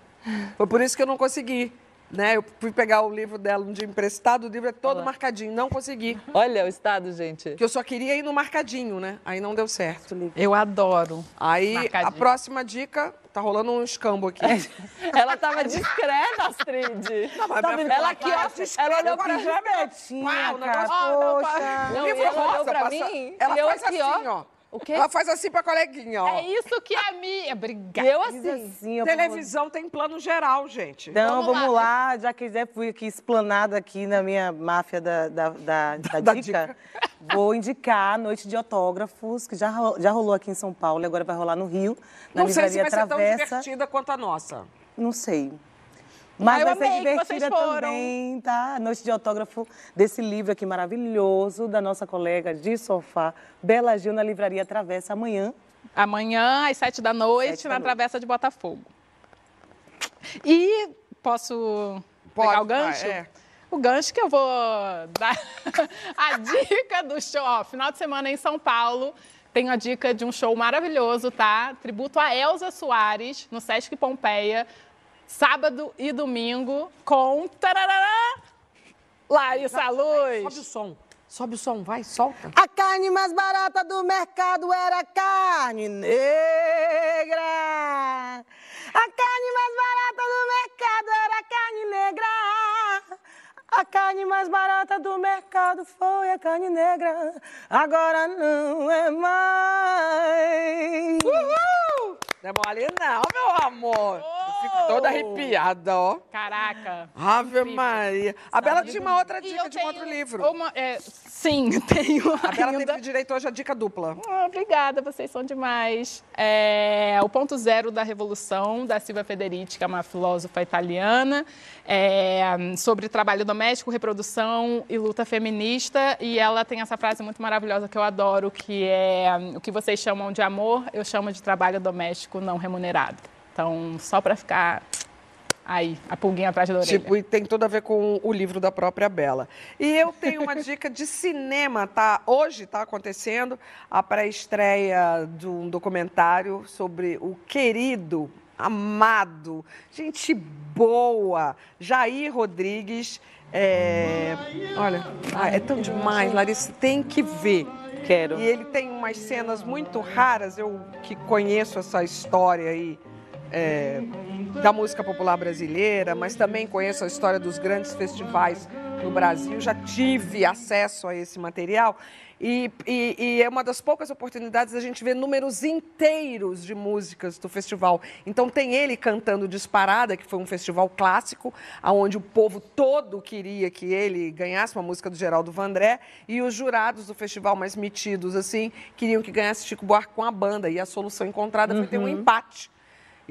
D: Foi por isso que eu não consegui. Né? Eu fui pegar o livro dela um dia emprestado, o livro é todo
B: Olha lá.
D: marcadinho. Não consegui.
B: Olha o estado, gente.
D: Porque eu só queria ir no marcadinho, né? Aí não deu certo.
A: Eu adoro.
D: Aí
A: Marcadinho.
D: a próxima dica, tá rolando um escambo aqui.
B: Ela tava discreta, Astrid.
D: Tá vendo
B: Ela aqui, ó,
D: que
B: ela olhou pra mim.
D: é Uau, o negócio-
C: poxa.
B: Não,
D: O livro
B: ela olhou
D: rosa
B: pra
D: passa-
B: mim,
D: Ela
B: eu
D: faz
B: aqui,
D: assim,
B: ó.
D: ó.
B: O quê?
D: Ela faz assim pra coleguinha, ó.
A: É isso que a minha. Obrigada.
B: eu
C: Diz
B: assim.
C: assim, ó,
D: Televisão tem plano geral, gente.
C: Então,
A: Vamos
C: vamos,
A: lá.
C: lá. já que já fui aqui explanada aqui na minha máfia da, da, da, da
D: Da
C: dica, vou indicar a Noite de Autógrafos, que já, já rolou aqui em São Paulo e agora vai rolar no Rio, na
D: Não sei se
C: Livraria
D: vai ser tão
C: Travessa.
D: divertida quanto a nossa.
C: Não sei. Mas
A: Ah, eu
C: vai ser
A: amei que vocês
C: divertida
A: foram.
C: também, tá? Noite de autógrafo desse livro aqui maravilhoso, da nossa colega de sofá, Bela Gil, na Livraria Travessa, amanhã.
A: Amanhã, às sete da noite,
C: Sete da
A: na
C: noite.
A: Travessa de Botafogo. E posso
D: Pode,
A: pegar o gancho?
D: é.
A: o gancho que eu vou dar a dica do show. Ó, final de semana em São Paulo, tenho a dica de um show maravilhoso, tá? Tributo a Elza Soares, no Sesc Pompeia, sábado e domingo, com. Tarará, Larissa Luz.
D: Sobe o som. Sobe o som, vai, solta.
C: A carne mais barata do mercado era carne negra. A carne mais barata do mercado era carne negra. A carne mais barata do mercado foi a carne negra. Agora não é mais.
D: Uhul! Não é mole não, meu amor. Eu fico toda arrepiada, ó.
A: Caraca.
D: Ave
A: Incrível.
D: Maria. A Bela tinha uma outra dica de um outro livro.
A: uma- é, sim, tenho
D: A Bela
A: ainda.
D: teve direito hoje a dica dupla.
A: Ah, obrigada, vocês são demais. É, o ponto zero da revolução, da Silvia Federici, que é uma filósofa italiana, é, sobre trabalho doméstico, reprodução e luta feminista. E ela tem essa frase muito maravilhosa que eu adoro, que é o que vocês chamam de amor, eu chamo de trabalho doméstico não remunerado. Então, só para ficar aí, a pulguinha atrás da orelha.
D: Tipo, e tem tudo a ver com o livro da própria Bela. E eu tenho uma dica de cinema, tá? Hoje está acontecendo a pré-estreia de um documentário sobre o querido, amado, gente boa, Jair Rodrigues. É... Olha, ah, é tão demais, Larissa, tem que ver.
B: Quero.
D: E ele tem umas cenas muito raras, eu que conheço essa história aí é, da música popular brasileira, mas também conheço a história dos grandes festivais no Brasil, já tive acesso a esse material. E, e- e é uma das poucas oportunidades da gente ver números inteiros de músicas do festival. Então tem ele cantando Disparada, que foi um festival clássico, onde o povo todo queria que ele ganhasse uma música do Geraldo Vandré, e os jurados do festival mais metidos, assim, queriam que ganhasse Chico Buarque com a banda. E a solução encontrada foi ter um empate.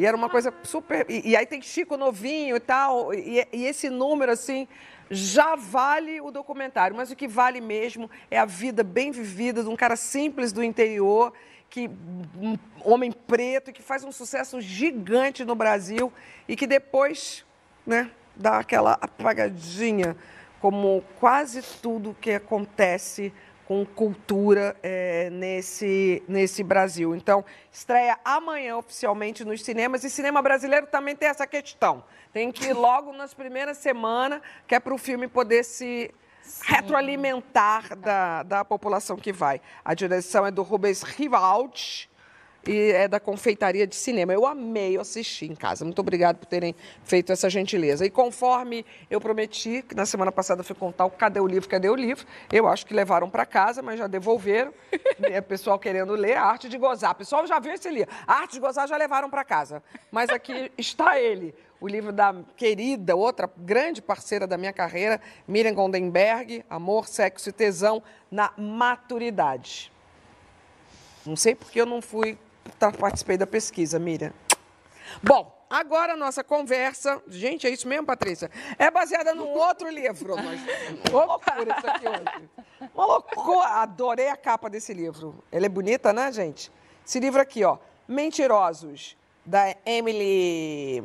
D: E era uma coisa super. E, e aí tem Chico novinho e tal. E, e esse número, assim, já vale o documentário. Mas o que vale mesmo é a vida bem vivida de um cara simples do interior, que um homem preto, que faz um sucesso gigante no Brasil e que depois, né, dá aquela apagadinha, como quase tudo que acontece com cultura eh, nesse, nesse Brasil. Então, estreia amanhã oficialmente nos cinemas. E cinema brasileiro também tem essa questão. Tem que ir logo nas primeiras semanas, que é para o filme poder se retroalimentar da, da população que vai. A direção é do Rubens Rivaldi e é da Confeitaria de Cinema. Eu amei, eu assisti em casa. Muito obrigada por terem feito essa gentileza. E conforme eu prometi, que na semana passada fui contar o Cadê o Livro, Cadê o Livro, eu acho que levaram para casa, mas já devolveram. É pessoal querendo ler A Arte de Gozar. O pessoal já viu esse livro. A Arte de Gozar já levaram para casa. Mas aqui está ele, o livro da querida, outra grande parceira da minha carreira, Miriam Gondenberg, Amor, Sexo e Tesão na Maturidade. Não sei porque eu não fui, tá, participei da pesquisa, Miriam. Bom, agora a nossa conversa, gente, é isso mesmo, Patrícia? É baseada num outro livro. Mas, uma loucura isso aqui hoje. Uma loucura. Adorei a capa desse livro. Ela é bonita, né, gente? Esse livro aqui, ó, Mentirosos, da Emily,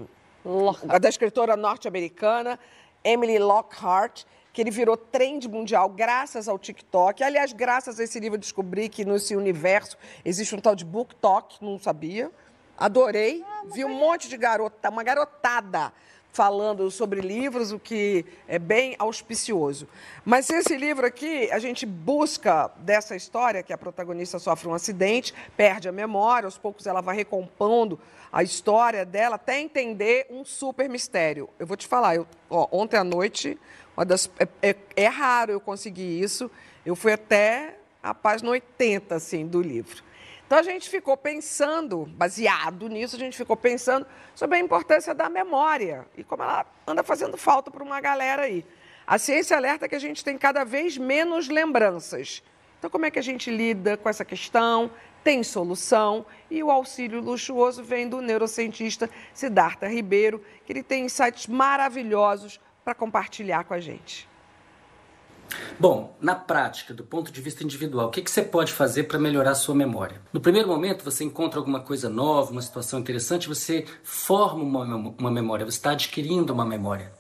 D: da escritora norte-americana Emily Lockhart, que ele virou trend mundial graças ao TikTok. Aliás, graças a esse livro eu descobri que nesse universo existe um tal de BookTok, não sabia. Adorei. Vi um monte de garota, uma garotada falando sobre livros, o que é bem auspicioso. Mas esse livro aqui, a gente busca dessa história que a protagonista sofre um acidente, perde a memória, aos poucos ela vai recompondo a história dela até entender um super mistério. Eu vou te falar, eu, ó, ontem à noite, das, é, é- é raro eu conseguir isso, eu fui até a página 80 assim, do livro. Então a gente ficou pensando, baseado nisso, a gente ficou pensando sobre a importância da memória e como ela anda fazendo falta para uma galera aí. A ciência alerta que a gente tem cada vez menos lembranças. Então, como é que a gente lida com essa questão? Tem solução e o auxílio luxuoso vem do neurocientista Siddhartha Ribeiro, que ele tem insights maravilhosos para compartilhar com a gente.
F: Bom, na prática, do ponto de vista individual, o que, que você pode fazer para melhorar a sua memória? No primeiro momento, você encontra alguma coisa nova, uma situação interessante, você forma uma, uma memória, você está adquirindo uma memória.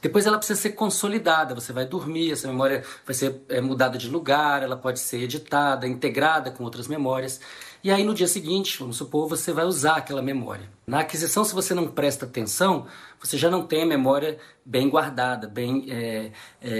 F: Depois ela precisa ser consolidada, você vai dormir, essa memória vai ser é, mudada de lugar, ela pode ser editada, integrada com outras memórias. E aí no dia seguinte, vamos supor, você vai usar aquela memória. Na aquisição, se você não presta atenção, você já não tem a memória bem guardada, bem é, é,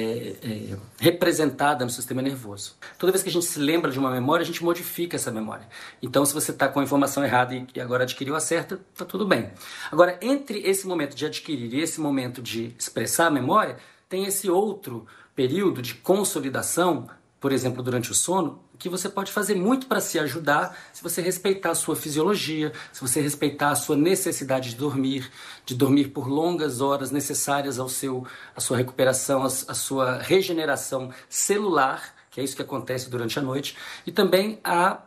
F: é, representada no sistema nervoso. Toda vez que a gente se lembra de uma memória, a gente modifica essa memória. Então, se você está com a informação errada e agora adquiriu a certa, está tudo bem. Agora, entre esse momento de adquirir e esse momento de expressar a memória, tem esse outro período de consolidação, por exemplo, durante o sono, que você pode fazer muito para se ajudar se você respeitar a sua fisiologia, se você respeitar a sua necessidade de dormir, de dormir por longas horas necessárias ao seu, à sua recuperação, à, sua regeneração celular, que é isso que acontece durante a noite, e também a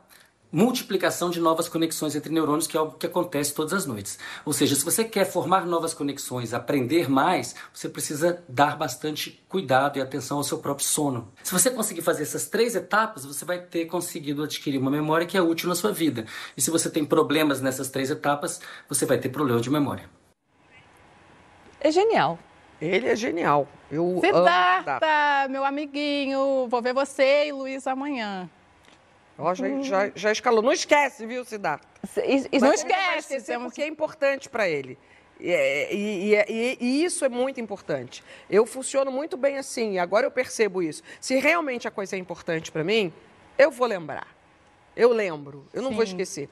F: multiplicação de novas conexões entre neurônios, que é algo que acontece todas as noites. Ou seja, se você quer formar novas conexões, aprender mais, você precisa dar bastante cuidado e atenção ao seu próprio sono. Se você conseguir fazer essas três etapas, você vai ter conseguido adquirir uma memória que é útil na sua vida. E se você tem problemas nessas três etapas, você vai ter problema de memória.
B: É genial.
D: Ele é genial. Eu
A: Siddhartha, meu amiguinho, vou ver você e Luiz amanhã.
D: Ó, já, já, já escalou. Não esquece, viu, Siddhartha?
A: Não esquece.
D: Não temos... porque é importante para ele. É, e, e, e, e, isso é muito importante. Eu funciono muito bem assim, agora eu percebo isso. Se realmente a coisa é importante para mim, eu vou lembrar. Eu lembro, eu não Sim. vou esquecer.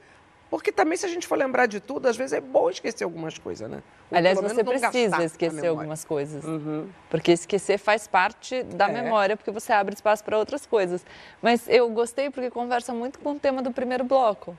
D: Porque também, se a gente for lembrar de tudo, às vezes é bom esquecer algumas coisas, né?
B: Ou Aliás, você precisa esquecer algumas coisas. Uhum. Porque esquecer faz parte da é. memória, porque você abre espaço para outras coisas. Mas eu gostei porque conversa muito com o tema do primeiro bloco.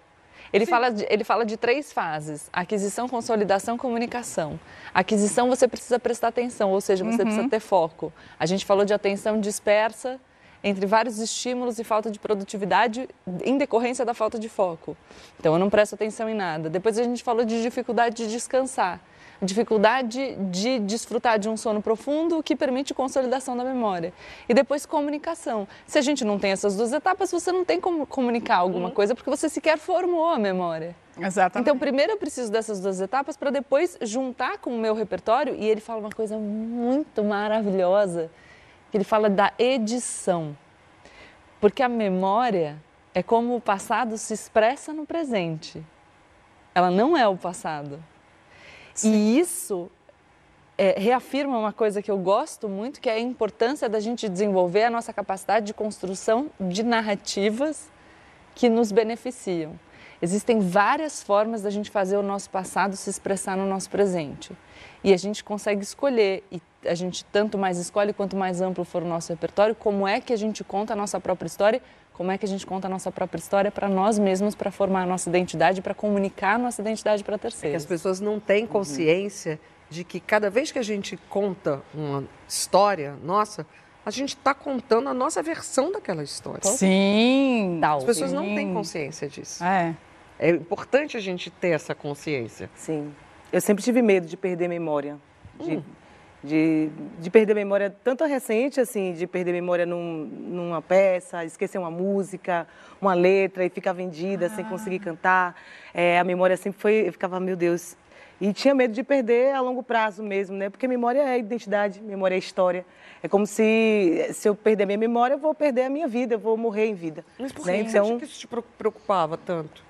B: Ele fala, de, ele fala de três fases: aquisição, consolidação, comunicação. Aquisição você precisa prestar atenção, ou seja, você uhum. precisa ter foco. A gente falou de atenção dispersa, entre vários estímulos e falta de produtividade em decorrência da falta de foco. Então eu não presto atenção em nada. Depois a gente falou de dificuldade de descansar, dificuldade de desfrutar de um sono profundo que permite consolidação da memória. E depois comunicação. Se a gente não tem essas duas etapas, você não tem como comunicar alguma uhum. coisa porque você sequer formou a memória.
A: Exatamente.
B: Então, primeiro eu preciso dessas duas etapas para depois juntar com o meu repertório. E ele fala uma coisa muito maravilhosa ele fala da edição. Porque a memória é como o passado se expressa no presente. Ela não é o passado. Sim. E isso é, reafirma uma coisa que eu gosto muito, que é a importância da gente desenvolver a nossa capacidade de construção de narrativas que nos beneficiam. Existem várias formas da gente fazer o nosso passado se expressar no nosso presente. E a gente consegue escolher, e a gente tanto mais escolhe quanto mais amplo for o nosso repertório, como é que a gente conta a nossa própria história, como é que a gente conta a nossa própria história para nós mesmos, para formar a nossa identidade, para comunicar a nossa identidade para terceiros.
D: É que as pessoas não têm consciência uhum. de que cada vez que a gente conta uma história nossa, a gente está contando a nossa versão daquela história.
A: Sim.
D: As pessoas sim. não têm consciência disso.
A: É.
D: É importante a gente ter essa consciência.
C: Sim. Eu sempre tive medo de perder memória. De, hum. De, de, perder memória, tanto recente, assim, de perder memória num, numa peça, esquecer uma música, uma letra e ficar vendida ah. sem conseguir cantar. É, a memória sempre foi, eu ficava, meu Deus. E tinha medo de perder a longo prazo mesmo, né? Porque memória é identidade, memória é história. É como se, se eu perder minha memória, eu vou perder a minha vida, eu vou morrer em vida.
D: Mas por né? que, então, que isso te preocupava tanto?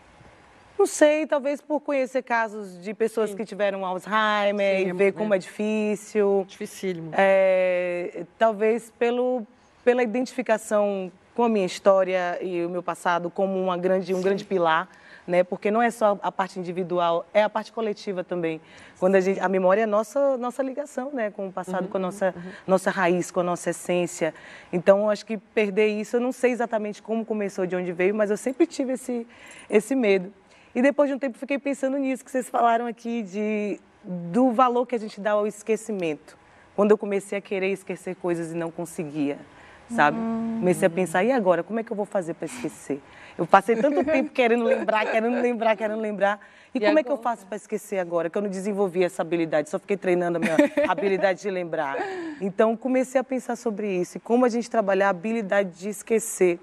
C: Não sei, talvez por conhecer casos de pessoas Sim. que tiveram Alzheimer Sim, e ver é, como é difícil.
D: Dificílimo.
C: É, talvez pelo, pela identificação com a minha história e o meu passado como uma grande, um grande pilar. Né? Porque não é só a parte individual, é a parte coletiva também. Quando a, gente, a memória é nossa nossa ligação, né, com o passado, uhum, com a nossa uhum. nossa raiz, com a nossa essência. Então, acho que perder isso, eu não sei exatamente como começou, de onde veio, mas eu sempre tive esse esse medo. E depois de um tempo fiquei pensando nisso que vocês falaram aqui de do valor que a gente dá ao esquecimento. Quando eu comecei a querer esquecer coisas e não conseguia, sabe? Hum. Comecei a pensar, e agora, como é que eu vou fazer para esquecer? Eu passei tanto tempo querendo lembrar, querendo lembrar, querendo lembrar. E, e como agora? é que eu faço para esquecer agora? Que eu não desenvolvi essa habilidade, só fiquei treinando a minha habilidade de lembrar. Então, comecei a pensar sobre isso e como a gente trabalhar a habilidade de esquecer.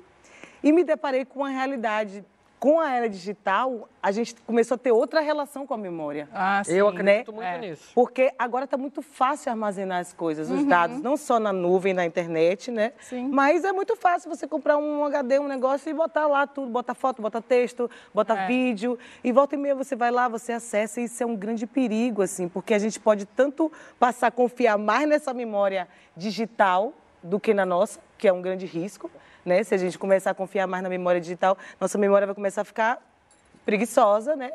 C: E me deparei com uma realidade com a era digital, a gente começou a ter outra relação com a memória.
A: Ah, sim.
D: Eu acredito
C: né?
D: muito
A: É.
D: nisso.
C: Porque agora está muito fácil armazenar as coisas, os dados, não só na nuvem, na internet, né?
A: Sim.
C: Mas é muito fácil você comprar um HD, um negócio e botar lá tudo, botar foto, botar texto, botar
A: É.
C: vídeo. E volta e meia você vai lá, você acessa, e isso é um grande perigo, assim, porque a gente pode tanto passar a confiar mais nessa memória digital do que na nossa, que é um grande risco, né? Se a gente começar a confiar mais na memória digital, nossa memória vai começar a ficar preguiçosa, né?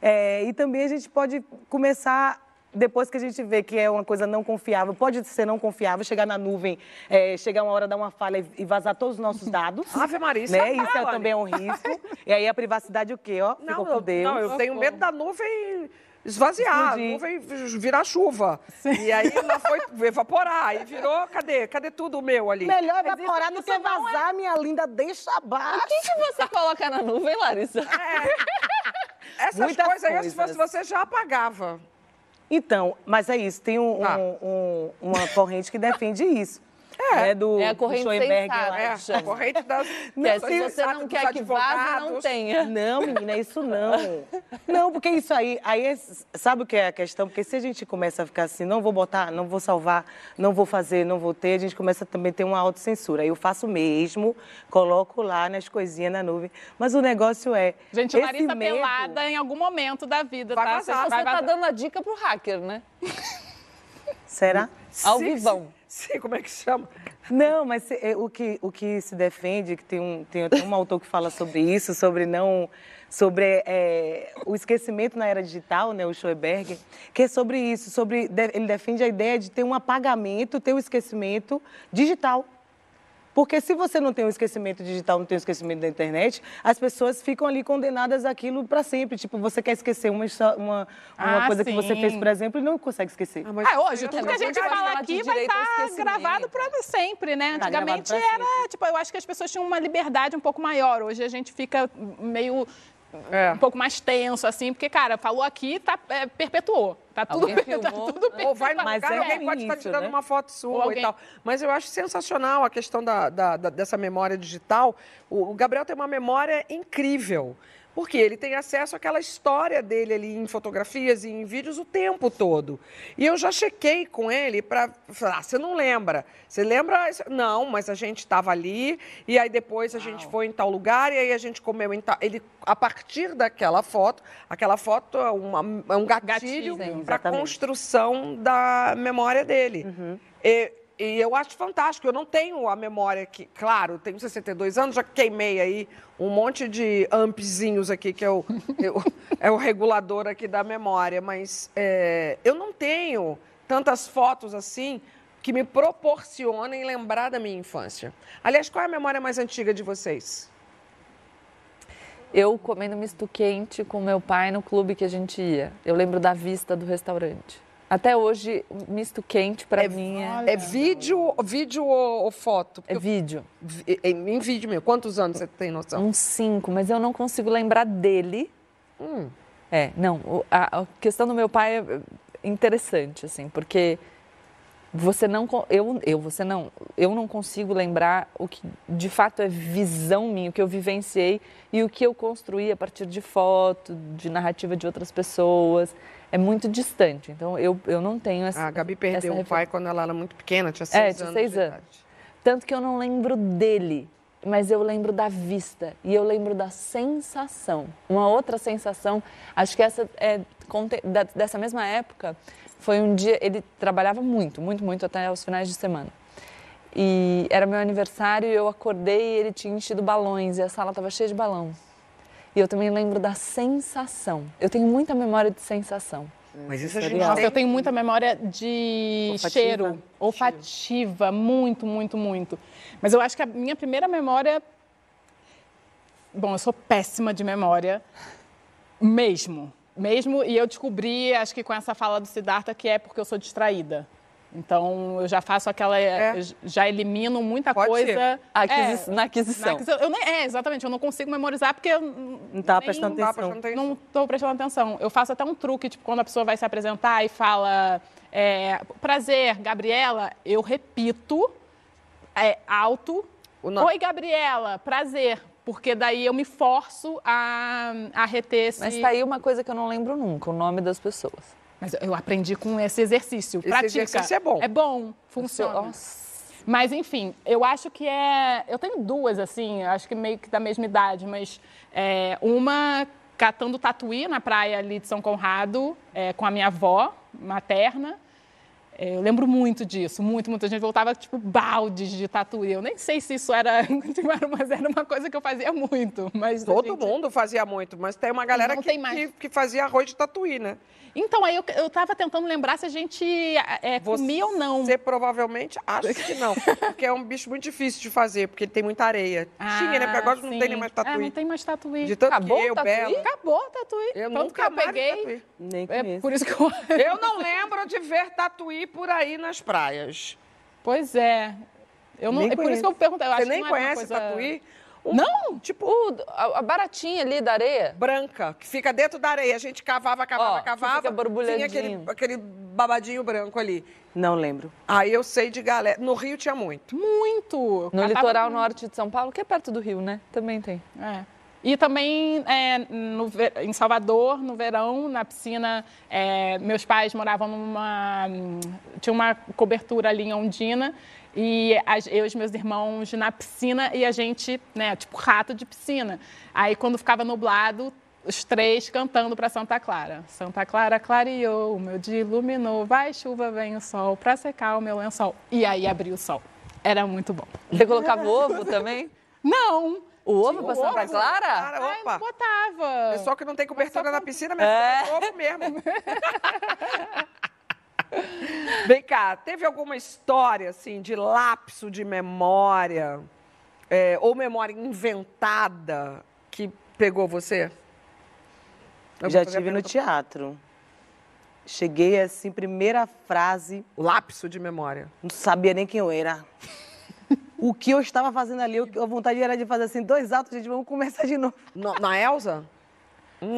C: É, e também a gente pode começar, depois que a gente vê que é uma coisa não confiável, pode ser não confiável, chegar na nuvem, é, chegar uma hora, dar uma falha e- vazar todos os nossos dados.
D: Ave Maria, isso
C: né?
D: é
C: Isso é, também é um risco. E aí a privacidade o quê, ó?
D: Não,
C: Ficou
D: eu,
C: com Deus.
D: não, eu tenho medo da nuvem esvaziar, a
C: Explodir.
D: nuvem virar chuva. E aí ela foi evaporar, aí virou, cadê? Cadê tudo meu ali?
C: Melhor evaporar do que vazar, minha linda, deixa abaixo.
B: O que, que você coloca na nuvem, Larissa?
D: Essas
C: muitas
D: coisas aí, se
C: coisas.
D: fosse você, já apagava.
C: Então, mas é isso, tem um-
D: Tá.
C: um- um- uma corrente que defende isso. É, do,
B: É a
C: do
B: corrente
C: Schoenberg
B: sensata.
C: lá.
D: É,
B: chama.
D: a corrente das...
B: Que é, se você não quer que vaze, não tenha.
C: Não, menina, isso não. Não, porque isso aí, aí é- sabe o que é a questão? Porque se a gente começa a ficar assim, não vou botar, não vou salvar, não vou fazer, não vou ter, a gente começa também a ter uma autocensura. Aí eu faço mesmo, coloco lá nas coisinhas na nuvem. Mas o negócio é.
A: Gente,
C: esse
A: Larissa
C: medo-
A: pelada em algum momento da vida,
D: Vai
A: tá?
D: vazar.
A: Você vai
B: tá
A: vazar.
B: dando a dica pro hacker, né?
C: Será?
B: Ao vivão.
D: Sim, como é que chama?
C: Não, mas é, o, que, o que se defende, que tem um, tem até um autor que fala sobre isso, sobre não. sobre é, o esquecimento na era digital, né, o Schoenberg, que é sobre isso, sobre ele defende a ideia de ter um apagamento, ter um esquecimento digital. Porque se você não tem um esquecimento digital, não tem um esquecimento da internet, as pessoas ficam ali condenadas àquilo para sempre. Tipo, você quer esquecer uma, uma, uma
A: Ah,
C: coisa que você
A: sim.
C: fez, por exemplo, e não consegue esquecer.
D: mas
A: Ah, hoje, tudo
D: não
A: que a gente fala aqui vai
B: ao
A: estar gravado para sempre, né?
C: Tá
A: Antigamente era, tipo, eu acho que as pessoas tinham uma liberdade um pouco maior. Hoje a gente fica meio
D: É.
A: um pouco mais tenso, assim, porque, cara, falou aqui, tá, é, perpetuou. Tá tudo,
B: Alguém
A: tá
B: filmou.
A: tudo
D: Ou vai no
C: Mas
D: lugar,
C: é
D: alguém pode estar tirando
C: né?
D: uma foto sua
A: alguém-
D: e tal. Mas eu acho sensacional a questão da, da- da- dessa memória digital. O, o Gabriel tem uma memória incrível. Porque ele tem acesso àquela história dele ali em fotografias e em vídeos o tempo todo. E eu já chequei com ele para falar, ah, você não lembra? Você lembra? Não, mas a gente estava ali e aí depois a gente foi em tal lugar e aí a gente comeu em tal... Ele, a partir daquela foto, aquela foto é, uma- é um gatilho, para a construção da memória dele. E, e eu acho fantástico. Eu não tenho a memória que, claro, tenho 62 anos, já queimei aí um monte de ampzinhos aqui, que é o, eu- é o regulador aqui da memória, mas é, eu não tenho tantas fotos assim que me proporcionem lembrar da minha infância. Aliás, qual é a memória mais antiga de vocês?
B: Eu comendo misto quente com meu pai no clube que a gente ia. Eu lembro da vista do restaurante. Até hoje, misto quente pra mim é,
D: É vídeo, vídeo ou, ou foto? Porque
B: é
D: eu-
B: vídeo.
D: vi- em, em vídeo mesmo. Quantos anos você tem noção?
B: Uns cinco, mas eu não consigo lembrar dele.
D: Hum.
B: É, não. A, a questão do meu pai é interessante, assim, porque você não. Eu, eu, você não. Eu não consigo lembrar o que de fato é visão minha, o que eu vivenciei e o que eu construí a partir de foto, de narrativa de outras pessoas. É muito distante. Então, eu, eu não tenho essa.
D: A Gabi perdeu o
B: refer-
D: pai quando ela era muito pequena, tinha
B: É,
D: seis
B: tinha
D: anos.
B: seis anos. Tanto que eu não lembro dele, mas eu lembro da vista e eu lembro da sensação. Uma outra sensação, acho que essa é dessa mesma época, foi um dia, ele trabalhava muito, muito, muito até os finais de semana. E era meu aniversário e eu acordei e ele tinha enchido balões e a sala estava cheia de balão. E eu também lembro da sensação. Eu tenho muita memória de sensação.
D: Mas isso a gente.
A: Nossa,
D: tem...
A: eu tenho muita memória de
C: Olfativa.
A: cheiro, olfativa, muito, muito, muito. Mas eu acho que a minha primeira memória. Bom, eu sou péssima de memória, mesmo. Mesmo, e eu descobri, acho que com essa fala do Siddhartha, que é porque eu sou distraída. Então, eu já faço aquela.
D: É.
A: Já elimino muita
D: Pode
A: coisa.
B: Aquisi-
A: É,
B: na aquisição.
A: na aquisição. Eu nem, é, exatamente, eu não consigo memorizar porque eu
C: Não estava
A: nem-
C: prestando atenção.
D: prestando
A: não estou prestando atenção. Eu faço até um truque, tipo, quando a pessoa vai se apresentar e fala é, prazer, Gabriela, eu repito é, alto. Oi, Gabriela, prazer. porque daí eu me forço a, a reter esse...
B: Mas tá aí uma coisa que eu não lembro nunca, o nome das pessoas.
A: Mas eu aprendi com esse exercício.
D: Esse
A: Pratica.
D: exercício é bom.
A: É bom, funciona.
B: Nossa.
A: Mas, enfim, eu acho que é. Eu tenho duas, assim, acho que meio que da mesma idade, mas é, uma catando tatuí na praia ali de São Conrado é, com a minha avó materna. É, eu lembro muito disso, muito, muito. A gente voltava, tipo, baldes de tatuí. Eu nem sei se isso era, mas era uma coisa que eu fazia muito. Mas a
D: Todo
A: gente-
D: mundo fazia muito, mas tem uma galera
A: Não
D: que,
A: tem mais.
D: que, que fazia arroz de tatuí, né?
A: Então, aí eu, eu tava tentando lembrar se a gente é, comia ou não.
D: Você provavelmente acha que não, porque é um bicho muito difícil de fazer, porque ele tem muita areia. Tinha, né? Porque agora não
A: sim.
D: tem nem mais
A: Ah,
D: tatuí.
A: não tem mais tatuí.
D: De tanto
B: Acabou
D: que eu,
B: tatuí?
D: Bela...
A: Acabou o tatuí.
D: Eu
A: Tanto
D: nunca
A: que eu peguei.
D: tatuí.
C: Nem
A: É por isso que eu.
D: Eu não lembro de ver tatuí por aí nas praias.
A: Pois é. Eu não,
C: Nem
A: é por isso que eu perguntei. Eu
D: Você
A: acho
D: nem
A: que não era uma
D: conhece
A: coisa...
D: tatuí? Um-
A: Não?
D: Tipo,
B: O, a, a baratinha ali da areia.
D: branca, que fica dentro da areia. A gente cavava, cavava,
B: Ó,
D: cavava.
B: fica borbulhadinho.
D: Tinha aquele, aquele babadinho branco ali.
C: Não lembro.
D: Aí eu sei de galera. No Rio tinha muito.
A: Muito.
B: No
A: Catava
B: litoral
A: muito.
B: norte de São Paulo, que é perto do Rio, né? Também tem.
A: É. E também é, no em Salvador, no verão, na piscina, é, meus pais moravam numa. Tinha uma cobertura ali em Ondina. E eu e os meus irmãos na piscina e a gente, né, tipo rato de piscina. Aí quando ficava nublado, os três cantando para Santa Clara. Santa Clara clareou, o meu dia iluminou, vai chuva, vem o sol, para secar o meu lençol. E aí abriu o sol. Era muito bom.
B: Você colocava ovo também?
A: Não!
B: O ovo pra Santa
D: Ovo,
B: Clara?
D: Cara,
A: Ai,
D: opa.
A: botava.
D: Pessoal que não tem cobertura na piscina, mas
B: É.
D: é ovo mesmo. Vem cá, teve alguma história, assim, de lapso de memória é, ou memória inventada que pegou você? Eu
C: Já tive no teatro. Cheguei assim, primeira frase,
D: Lapso de memória.
C: não sabia nem quem eu era. O que eu estava fazendo ali, eu- a vontade era de fazer assim, dois altos, gente, vamos começar de novo.
D: No- na Elsa?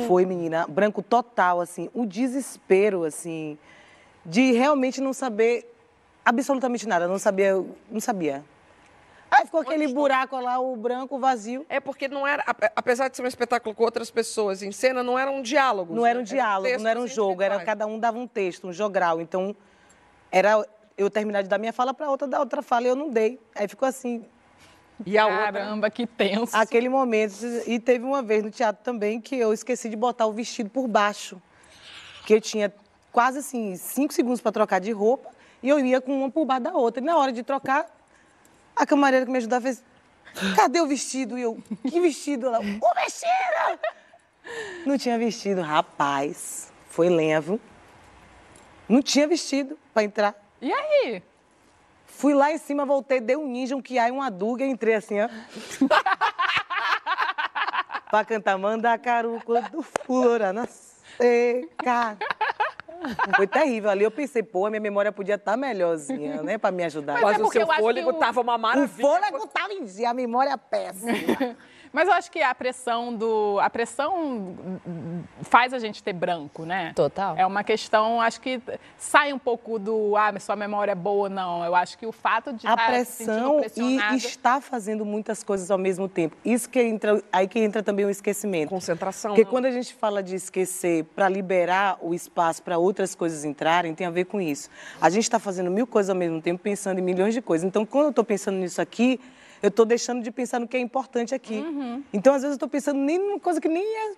C: Foi, menina, branco total, assim, o desespero, assim, de realmente não saber absolutamente nada, não sabia, não sabia. Aí ficou aquele buraco lá, o branco vazio.
D: É porque não era, ape- apesar de ser um espetáculo com outras pessoas em cena, não eram diálogos.
C: Não era um
D: né?
C: diálogo, não era um jogo, era cada um dava um texto, um jogral. Então, era eu terminar de dar minha fala para outra dar outra fala e eu não dei. Aí ficou assim,
D: E a outra.
A: Caramba, que tenso.
C: aquele momento. E teve uma vez no teatro também que eu esqueci de botar o vestido por baixo. Que eu tinha quase assim, cinco segundos para trocar de roupa e eu ia com uma por baixo da outra. E na hora de trocar, a camareira que me ajudava fez: cadê o vestido? E eu, que vestido? Ela, o vestido! Não tinha vestido, rapaz. Foi lenha, viu? Não tinha vestido para entrar.
A: E aí?
C: Fui lá em cima, voltei, dei um ninja, um quiai, uma duga e entrei assim, ó. pra cantar Mandacaru quando flora na seca. Foi terrível. Ali eu pensei, pô, a minha memória podia estar melhorzinha, né? Pra me ajudar.
D: Mas
A: é
D: o seu
A: que
D: fôlego
A: o-
D: tava uma
C: O
D: maravilha.
C: fôlego tava em dia, a memória é péssima.
A: Mas eu acho que a pressão do. A pressão faz a gente ter branco, né?
B: Total.
A: É uma questão, acho que sai um pouco do ah, mas sua memória é boa ou não. Eu acho que o fato de
C: a
A: estar se sentindo
C: pressão e
A: pressionada-
C: está fazendo muitas coisas ao mesmo tempo. Isso que entra, aí que entra também o esquecimento.
D: Concentração.
C: Porque
D: não.
C: quando a gente fala de esquecer para liberar o espaço para outras coisas entrarem, tem a ver com isso. A gente está fazendo mil coisas ao mesmo tempo, pensando em milhões de coisas. Então, quando eu estou pensando nisso aqui, eu estou deixando de pensar no que é importante aqui. Então, às vezes, eu estou pensando nem numa coisa que nem é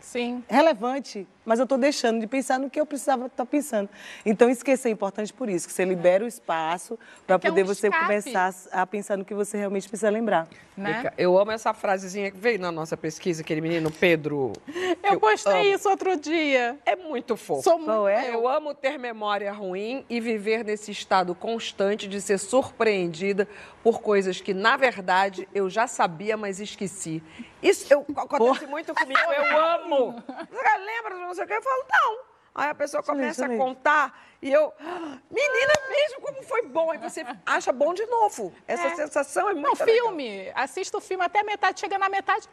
A: Sim.
C: relevante, mas eu estou deixando de pensar no que eu precisava estar pensando. Então, esquecer é importante por isso, que você libera o espaço para
A: Porque é um
C: poder você começar a pensar no que você realmente precisa lembrar.
A: Né?
D: Eu amo essa frasezinha que veio na nossa pesquisa, aquele menino Pedro.
A: Eu postei
D: amo.
A: isso outro dia.
D: É muito fofo.
A: Sou muito.
C: Qual é?
D: Eu amo ter memória ruim e viver nesse estado constante de ser surpreendida por coisas que, na verdade, eu já sabia, mas esqueci. Isso eu, acontece muito comigo, eu amo. Você lembra de não sei o que? Eu falo, não. Aí a pessoa começa a contar e eu, "Ah, menina, mesmo como foi bom. Aí você acha bom de novo. Essa
A: É.
D: sensação é
A: Não,
D: muito legal.
A: filme. Assista o filme até a metade, chega na metade.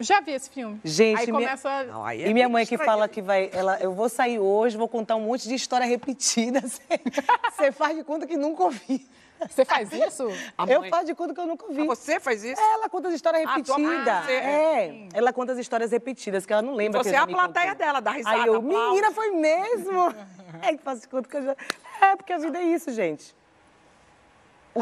A: Já vi esse filme.
C: Gente,
A: Aí
C: minha-
A: começa.
D: Não, aí é
C: E minha mãe que
D: estranho.
C: fala que vai, ela, eu vou sair hoje, vou contar um monte de história repetida. Você- Você faz de conta que nunca ouvi.
A: Você faz isso?
C: Eu faço de conta que eu nunca vi.
D: Ah, você faz isso?
C: Ela conta as histórias
D: Ah,
C: repetidas.
D: você-
C: é, ela conta as histórias repetidas, que ela não lembra.
D: Você
C: que
D: é a plateia
C: contei.
D: dela, dá risada,
C: Aí eu, menina, foi mesmo? é que faço de conta que eu já... É, porque a vida é isso, gente.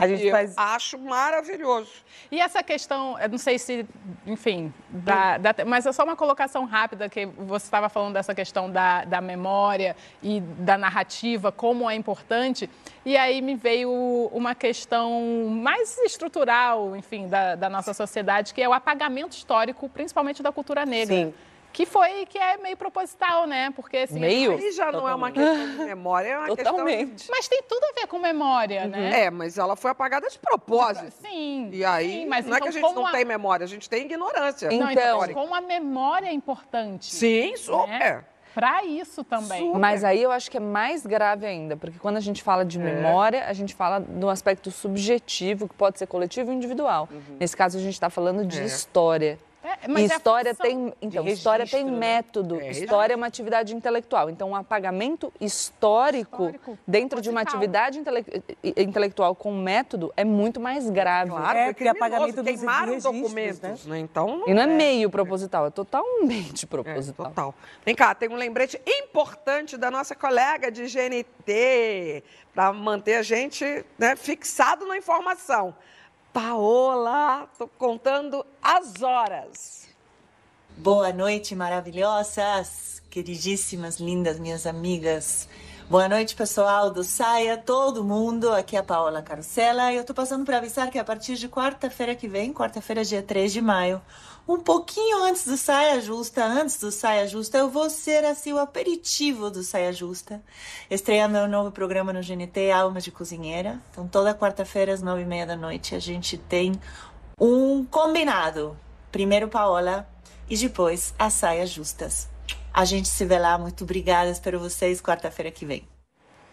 C: A gente
D: eu
C: faz...
D: acho maravilhoso.
A: E essa questão, eu não sei se, enfim, da- da- mas é só uma colocação rápida que você estava falando dessa questão da, da memória e da narrativa, como é importante. E aí me veio uma questão mais estrutural, enfim, da, da nossa sociedade, que é o apagamento histórico, principalmente da cultura negra.
C: Sim.
A: Que foi, que é meio proposital, né? Porque assim.
B: Meio?
D: Aí já não é uma questão de memória, é uma
B: Totalmente.
A: Mas tem tudo a ver com memória,
D: questão...
A: né?
D: É, mas ela foi apagada de propósito.
A: Sim.
D: E aí,
A: sim, mas
D: não é que
A: então
D: a gente
A: como
D: não
A: a-
D: tem memória, a gente tem ignorância.
A: Não,
B: Então-
A: então, como a memória é importante.
D: Sim, super.
A: né? Para isso também.
B: Mas aí eu acho que é mais grave ainda, porque quando a gente fala de memória, a gente fala do aspecto subjetivo, que pode ser coletivo e individual. Nesse caso, a gente está falando de
D: É.
B: história.
A: É, mas é a
B: história tem, então,
C: De
B: história tem
C: registro, né?
B: método.
D: É,
B: história é uma atividade intelectual. Então, um apagamento histórico,
A: Histórico,
B: dentro de uma atividade intele- intelectual com método é muito mais grave.
D: Claro,
C: É, porque
D: criminoso,
C: apagamento dos registros,
D: documentos, né? Então,
B: E não é meio proposital, é totalmente
D: É,
B: proposital.
D: total. Vem cá, tem um lembrete importante da nossa colega de GNT, para manter a gente né, fixado na informação. Paola, tô contando as horas.
G: Boa noite, maravilhosas, queridíssimas, lindas minhas amigas. Boa noite, pessoal do Saia, todo mundo. Aqui é a Paola e eu tô passando para avisar que a partir de quarta-feira que vem, quarta-feira, dia 3 de maio, um pouquinho antes do Saia Justa, antes do Saia Justa, eu vou ser assim o aperitivo do Saia Justa. Estreia meu novo programa no GNT, Alma de Cozinheira. Então, toda quarta-feira, às nove e meia da noite, a gente tem um combinado. Primeiro Paola e depois as saias justas. A gente se vê lá. Muito obrigada. Espero vocês quarta-feira que vem.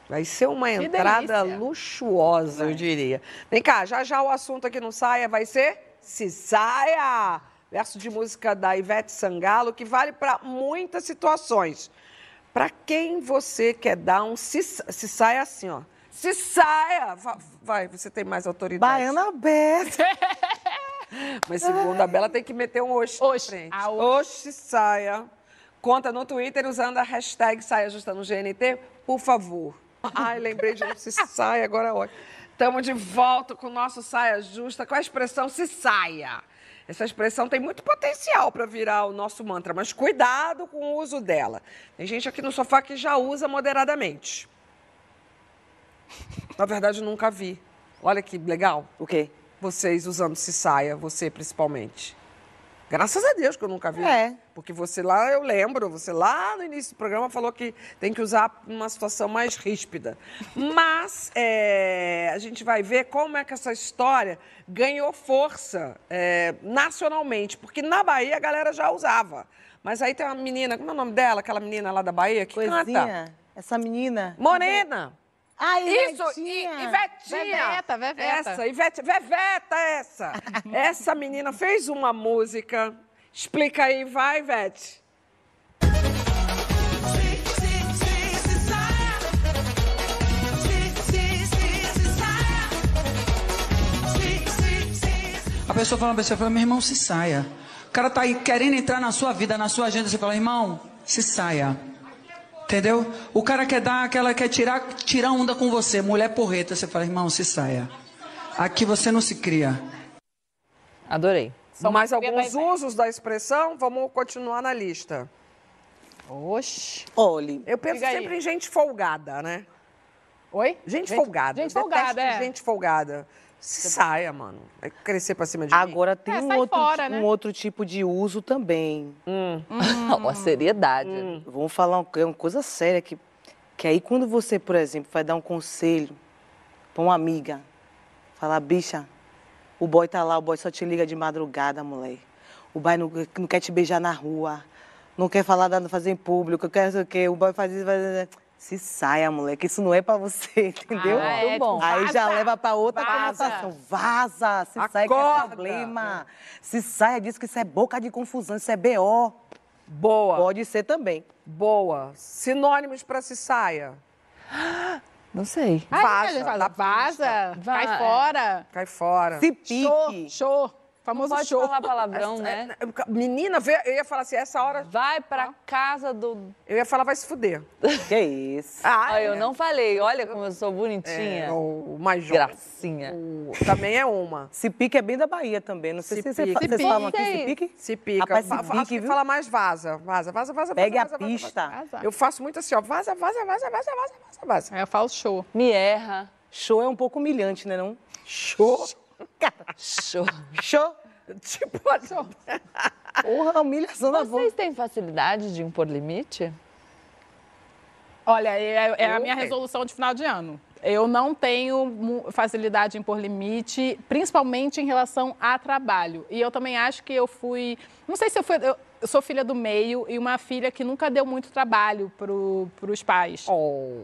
D: Vai ser uma entrada
A: delícia.
D: luxuosa, eu diria. Vem cá, já já o assunto aqui no Saia vai ser Se Saia! Verso de música da Ivete Sangalo, que vale para muitas situações. Para quem você quer dar um se, se saia assim, ó. Se saia! Va- Vai, você tem mais autoridade.
C: Baiana aberta.
D: Mas segundo a Bela, tem que meter um oxe na
A: Oxe.
D: frente.
A: Ah,
D: Oxe saia. Conta no Twitter usando a hashtag saia justa no GNT, por favor. Ai, lembrei de um se saia, agora olha. Estamos de volta com o nosso saia justa, com a expressão se saia. Essa expressão tem muito potencial para virar o nosso mantra, mas cuidado com o uso dela. Tem gente aqui no sofá que já usa moderadamente. Na verdade, eu nunca vi. Olha que legal
C: O quê?
D: vocês usando se saia, você principalmente. Graças a Deus que eu nunca vi.
C: É.
D: Porque você lá, eu lembro, você lá no início do programa falou que tem que usar numa situação mais ríspida. Mas é, a gente vai ver como é que essa história ganhou força é, nacionalmente. Porque na Bahia a galera já usava. Mas aí tem uma menina, como é o nome dela? Aquela menina lá da Bahia que canta.
C: Coisinha. Essa menina.
D: Morena.
C: Ai,
D: Isso,
C: Ivetinha.
D: Ivetinha.
A: Veveta, Veveta.
D: Essa, Ivete, Veveta, essa. essa menina fez uma música. Explica aí, vai, Ivete.
H: A pessoa fala pra você, fala, meu irmão, se saia. O cara tá aí querendo entrar na sua vida, na sua agenda, você fala, irmão, se saia. Entendeu? O cara quer dar aquela, quer tirar, tirar onda com você, mulher porreta, você fala, irmão, se saia. Aqui você não se cria.
B: Adorei.
A: São
D: Mais alguns usos da expressão, vamos continuar na lista.
A: Oxe.
C: Olhe,
D: Eu penso
A: Diga aí.
D: sempre em gente folgada, né?
A: Oi?
D: Gente, folgada.
A: Gente folgada, é.
D: Gente folgada. Se saia, mano. Vai crescer pra cima de mim.
C: agora tem
A: É,
C: um, outro,
A: fora, né?
C: um outro tipo de uso também.
B: Ó, a seriedade.
C: Vamos falar uma, é uma coisa séria que, que aí quando você, por exemplo, vai dar um conselho pra uma amiga, falar, bicha, o boy tá lá, o boy só te liga de madrugada, mulher. O boy não, não quer te beijar na rua, não quer falar nada, fazer em público, quer não sei o quê, o boy faz isso, faz isso. Se saia, mulher, que isso não é pra você, entendeu?
A: Ah, é,
B: Muito bom.
A: tipo,
C: Aí já
A: vaza,
C: leva pra outra
A: vaza.
C: conotação. Vaza, se sai que é
D: Acorda.
C: problema. Se saia, diz que isso é boca de confusão, isso é BO.
D: Boa.
C: Pode ser também.
D: Boa. Sinônimos pra se saia.
B: Não sei.
A: Aí
D: Vaza,
A: a gente fala,
D: da
A: vaza,
B: Vai.
A: vai fora.
D: Cai fora.
C: Se
A: Show,
C: pique.
A: show.
B: Não
A: Famoso
B: pode
A: show.
B: falar palavrão, né?
D: Menina, eu ia falar assim, essa hora.
B: Vai pra casa do.
D: Eu ia falar, vai se fuder.
C: Que isso.
D: Ah,
B: Ah, eu
D: é.
B: não falei. Olha como eu sou bonitinha.
D: É, o mais jovem.
B: Gracinha.
D: O- também é uma.
C: Se pique é bem da Bahia também. Não sei
D: Se
C: se, vocês
B: Se
C: falam aqui se pique.
D: Se pica.
C: Rapaz, se
D: Fa- fa-
C: pique,
D: acho que
C: viu?
D: fala mais vaza. Vaza, vaza, vaza.
C: Pegue
D: vaza,
C: a
D: vaza, vaza,
C: pista.
A: Vaza.
D: Eu faço muito assim, ó. Vaza, vaza, vaza, vaza, vaza, vaza, vaza.
A: Aí eu falo show.
B: Me erra.
C: Show é um pouco humilhante, né não?
D: Show.
B: Show.
C: Show.
D: Tipo,
C: Porra, humilhação da voz.
B: Vocês têm facilidade de impor limite?
A: Olha, é, é a minha
D: Eu-
A: resolução de final de ano. Eu não tenho facilidade em pôr limite, principalmente em relação a trabalho. E eu também acho que eu fui. Não sei se eu fui. Eu, eu sou filha do meio e uma filha que nunca deu muito trabalho para os pais.
D: oh.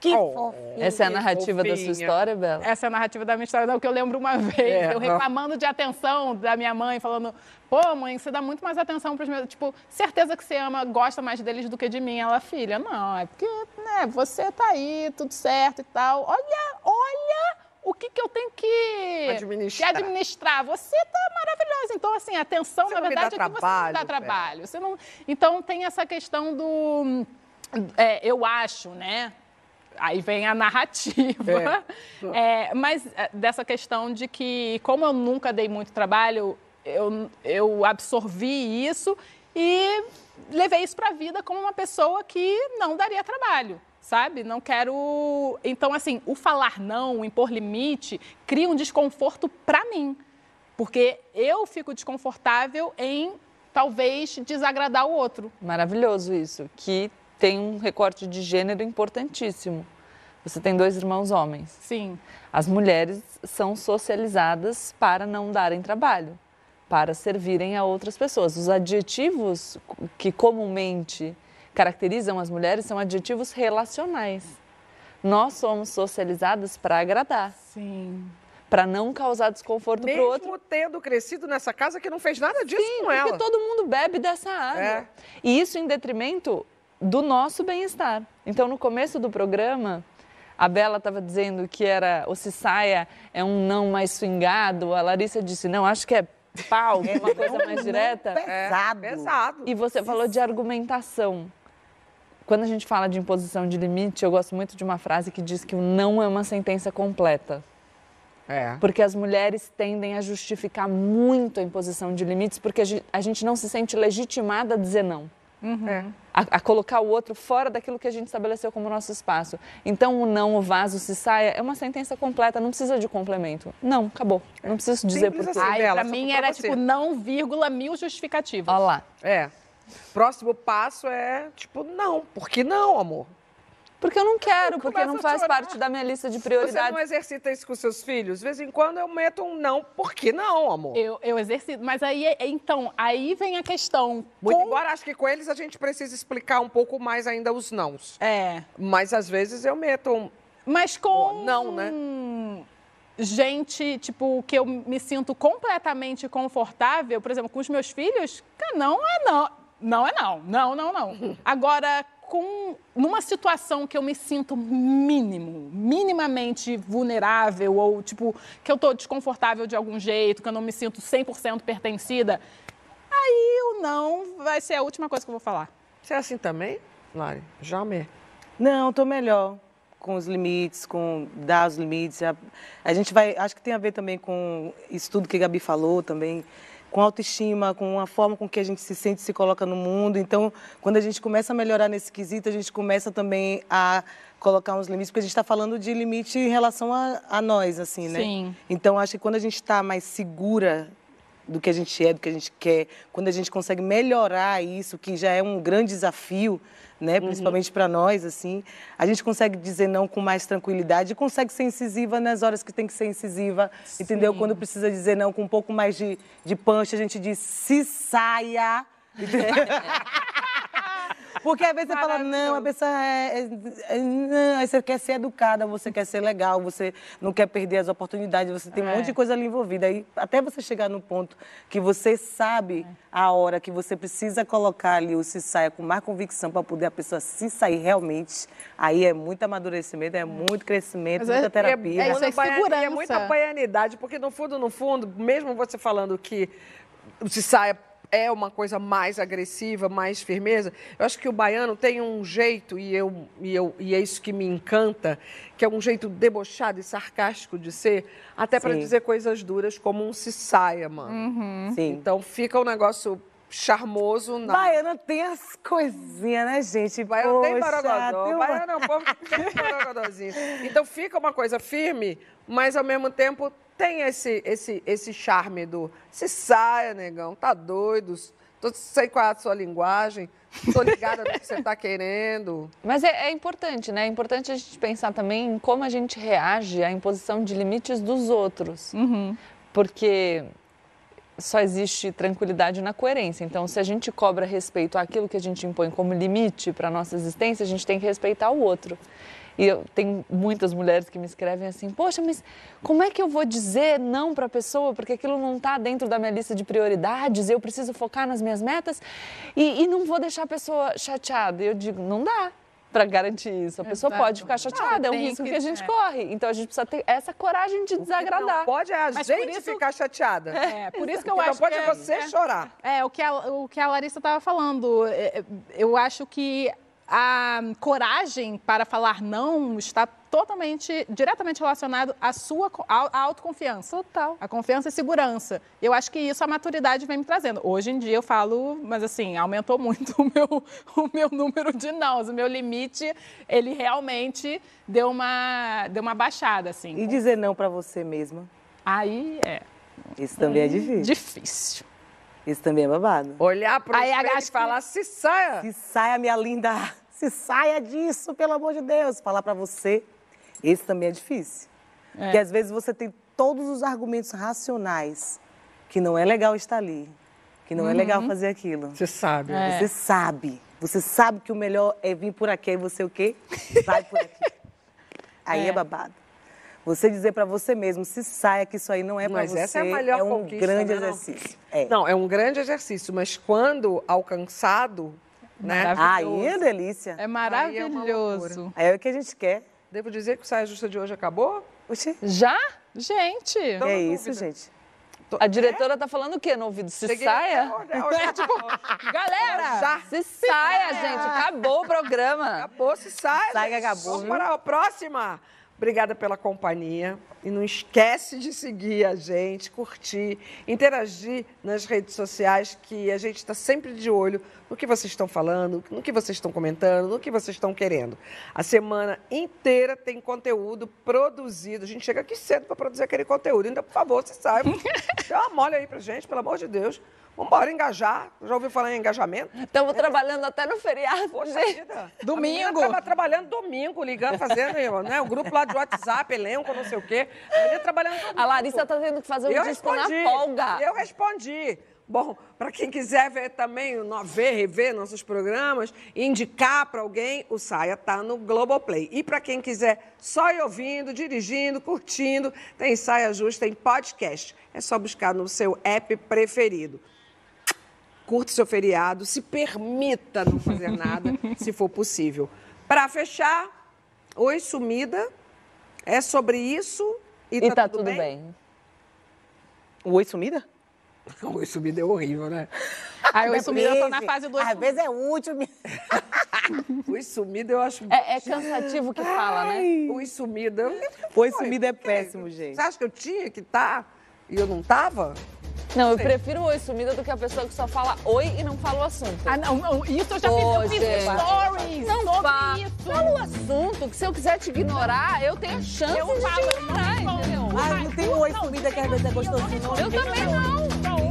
C: Que
D: Oh.
C: fofinho.
B: Essa é a narrativa da sua história, Bela?
A: Essa é a narrativa da minha história, não, que eu lembro uma vez,
D: É,
A: eu reclamando de atenção da minha mãe, falando, pô, mãe, você dá muito mais atenção para os meus. Tipo, certeza que você ama, gosta mais deles do que de mim. Ela, filha, não, é porque, né, você tá aí, tudo certo e tal. Olha, olha o que, que eu tenho que
D: Administrar.
A: que administrar. Você tá maravilhosa. Então, assim, a atenção,
D: Você
A: na verdade, é que você não dá trabalho. Você não... Então, tem essa questão do. é, eu acho, né? Aí vem a narrativa. É, mas é, dessa questão de que, como eu nunca dei muito trabalho, eu, eu absorvi isso e levei isso para a vida como uma pessoa que não daria trabalho. Sabe? Não quero. Então, assim, o falar não, o impor limite, cria um desconforto para mim. Porque eu fico desconfortável em talvez desagradar o outro.
B: Maravilhoso isso, que tem um recorte de gênero importantíssimo. Você tem dois irmãos homens.
A: Sim.
B: As mulheres são socializadas para não darem trabalho, para servirem a outras pessoas. Os adjetivos que comumente caracterizam as mulheres são adjetivos relacionais. Nós somos socializadas para agradar,
A: Sim.
B: para não causar desconforto para o
D: Mesmo
B: outro.
D: tendo crescido nessa casa que não fez nada disso com
B: Porque
D: ela.
B: todo mundo bebe dessa água.
D: É.
B: E isso em detrimento do nosso bem-estar. Então, no começo do programa, a Bela estava dizendo que era o se saia é um não mais swingado. A Larissa disse, não, acho que é pau, é uma coisa mais direta.
C: Pesado.
D: Pesado.
B: E você falou de argumentação. Quando a gente fala de imposição de limite, eu gosto muito de uma frase que diz que o não é uma sentença completa.
D: É.
B: Porque as mulheres tendem a justificar muito a imposição de limites porque a gente não se sente legitimada a dizer não.
D: É.
B: A, a colocar o outro fora daquilo que a gente estabeleceu como nosso espaço. Então, o não, o vaso, se saia, é uma sentença completa, não precisa de complemento. Não, acabou. Não preciso dizer
D: Simples
B: por quê.
D: assim.
A: Ai,
D: dela,
A: pra mim
D: pra
A: era
D: você.
A: tipo não, vírgula, mil justificativas.
B: Olha lá.
D: É. Próximo passo é, tipo, não. Por que não, amor?
B: Porque eu não quero, porque não faz parte da minha lista de
D: Você
B: prioridades.
D: não exercita isso com seus filhos? De vez em quando eu meto um não. Por que não, amor?
A: Eu, eu exercito, mas aí, então, aí vem a questão.
D: Muito
A: com-
D: embora acho que com eles a gente precisa explicar um pouco mais ainda os nãos.
A: É,
D: Mas às vezes eu meto um.
A: mas com...
D: Não, né?
A: Gente, tipo, que eu me sinto completamente confortável, por exemplo, com os meus filhos, cara, não é não. Não é não. Não, não, não. Agora, com numa situação que eu me sinto mínimo, minimamente vulnerável ou tipo que eu tô desconfortável de algum jeito, que eu não me sinto 100% pertencida, aí o não vai ser a última coisa que eu vou falar.
D: Você é assim também, Lari? Jamais.
C: Não, tô melhor com os limites, com dar os limites. A, a gente vai, acho que tem a ver também com isso tudo que a Gabi falou também, com autoestima, com a forma com que a gente se sente, se coloca no mundo. Então, quando a gente começa a melhorar nesse quesito, a gente começa também a colocar uns limites, porque a gente está falando de limite em relação a, a nós, assim, né?
A: Sim.
C: Então, acho que quando a gente está mais segura do que a gente é, do que a gente quer, quando a gente consegue melhorar isso, que já é um grande desafio, né, principalmente para nós, assim, a gente consegue dizer não com mais tranquilidade e consegue ser incisiva nas horas que tem que ser incisiva, entendeu? Quando precisa dizer não com um pouco mais de, de punch, a gente diz se saia. Porque às vezes você fala, não, a pessoa é, é- é- não, aí você quer ser educada, você quer ser legal, você não quer perder as oportunidades, você tem um monte de coisa ali envolvida. Aí até você chegar no ponto que você sabe a hora que você precisa colocar ali o se saia com mais convicção para poder a pessoa se sair realmente, aí é muito amadurecimento, é muito crescimento,
A: Mas é-
C: muita
A: é-
C: terapia.
A: é isso
D: muita baian-
A: segurança.
D: e é muita baianidade, porque no fundo, no fundo, mesmo você falando que o se saia é uma coisa mais agressiva, mais firmeza, eu acho que o baiano tem um jeito, e, eu, e, eu, e é isso que me encanta, que é um jeito debochado e sarcástico de ser, até para dizer coisas duras, como um se saia, mano.
C: Sim.
D: Então fica um negócio charmoso na.
C: Baiana tem as coisinhas, né, gente?
D: Baiano tem
C: Poxa,
D: borogodó.
C: tem uma-
D: Baiano é um povo que tem borogodózinho. Então fica uma coisa firme, mas ao mesmo tempo tem esse, esse, esse charme do se saia, negão, tá doido, tô, sei qual é a sua linguagem, tô ligada no que você tá querendo.
B: Mas é, é importante, né? É importante a gente pensar também em como a gente reage à imposição de limites dos outros. Porque só existe tranquilidade na coerência. Então, se a gente cobra respeito àquilo que a gente impõe como limite para a nossa existência, a gente tem que respeitar o outro. E eu tenho muitas mulheres que me escrevem assim: Poxa, mas como é que eu vou dizer não para a pessoa? Porque aquilo não está dentro da minha lista de prioridades, eu preciso focar nas minhas metas e, e não vou deixar a pessoa chateada. Eu digo: Não dá para garantir isso. A pessoa
A: Exato.
B: pode ficar chateada, é um risco
A: que-
B: que a gente
A: é.
B: corre. Então a gente precisa ter essa coragem de desagradar.
D: Não pode é a
A: Mas
D: gente
A: isso-
D: ficar chateada.
A: É, por isso que eu
D: Então
A: acho
D: pode
A: que
D: você
A: é,
D: chorar.
A: É, o que a, o que a Larissa estava falando. é, é, Eu acho que a coragem para falar não está totalmente, diretamente relacionado à sua à autoconfiança.
B: Total.
A: A confiança e segurança. Eu acho que isso a maturidade vem me trazendo. Hoje em dia eu falo, mas assim, aumentou muito o meu, o meu número de nãos. O meu limite, ele realmente deu uma, deu uma baixada, assim.
C: E dizer não para você mesma,
A: Aí é
C: isso também é difícil.
A: difícil.
C: Isso também é babado.
D: Olhar para o
A: Aí,
D: espelho e falar, se saia.
C: Se saia, minha linda, se saia disso, pelo amor de Deus. Falar para você, esse também é difícil. Porque às vezes você tem todos os argumentos racionais que não é legal estar ali, que não é legal fazer aquilo.
D: Você sabe.
A: É.
C: Você sabe. Você sabe que o melhor é vir por aqui e você o quê? Vai por aqui. Aí é,
A: É.
C: babado. Você dizer para você mesmo, se saia que isso aí não é para
D: Mas
C: você,
D: essa é a melhor
C: um
D: conquista,
C: grande
D: né, não?
C: exercício. É.
D: Não, é um grande exercício, mas quando alcançado, né?
A: Maravilhoso.
C: Aí é delícia.
A: É
D: Aí é
A: maravilhoso.
C: Aí é o que a gente quer.
D: Devo dizer que o Saia Justa de hoje acabou?
C: Oxi,
B: Já?
A: Gente,
C: é isso, gente?
B: A diretora tá falando o quê no ouvido? Se
D: Cheguei-
B: saia?
D: Olha, tipo,
A: galera!
D: já
B: Se saia, gente. Acabou o programa.
D: acabou, se sai.
C: Sai que
D: gente.
C: acabou,
D: Vamos para a próxima. Obrigada pela companhia. E não esquece de seguir a gente, curtir, interagir nas redes sociais, que a gente está sempre de olho no que vocês estão falando, no que vocês estão comentando, no que vocês estão querendo. A semana inteira tem conteúdo produzido. A gente chega aqui cedo para produzir aquele conteúdo. Então, por favor, se saiba. Dá uma mole aí pra gente, pelo amor de Deus. Vamos embora engajar. Já ouviu falar em engajamento?
B: Estamos trabalhando até no feriado,
D: Poxa vida.
A: Domingo.
D: Estava trabalhando domingo, ligando, fazendo né, o grupo lá de WhatsApp, elenco, não sei o quê. A trabalhando domingo.
B: A Larissa tá tendo que fazer um
D: Eu
B: disco na
D: respondi.
B: folga.
D: Eu respondi. Bom, para quem quiser ver também, ver, rever nossos programas, indicar para alguém, o Saia tá no Globoplay. E para quem quiser só ir ouvindo, dirigindo, curtindo, tem Saia Justa em podcast. É só buscar no seu app preferido. Curta seu feriado, se permita não fazer nada, se for possível. Para fechar, Oi Sumida, é sobre isso e,
B: E tá tudo bem.
C: O oi sumida?
D: Oi Sumida é horrível, né?
A: Aí eu sumi, eu tô na fase do
C: Às vezes é útil.
D: Oi Sumida eu acho...
B: É, é cansativo que fala, né?
D: Oi Sumida... eu-
C: Oi sumida é péssimo, gente.
D: Você acha que eu tinha que estar e eu não tava?
B: Não, eu prefiro o oi sumida do que a pessoa que só fala oi e não fala o assunto.
A: Ah, não, não, isso eu já
B: Ô,
A: fiz, eu fiz stories
B: Não
A: sobre
B: fa-
A: isso.
B: Fala o assunto, que se eu quiser te ignorar, eu tenho a chance
A: Eu
B: de
A: falo,
B: te ignorar,
A: não,
B: entendeu?
C: Ah, não tem um oi sumida que às vezes é gostosinho.
B: Eu também não.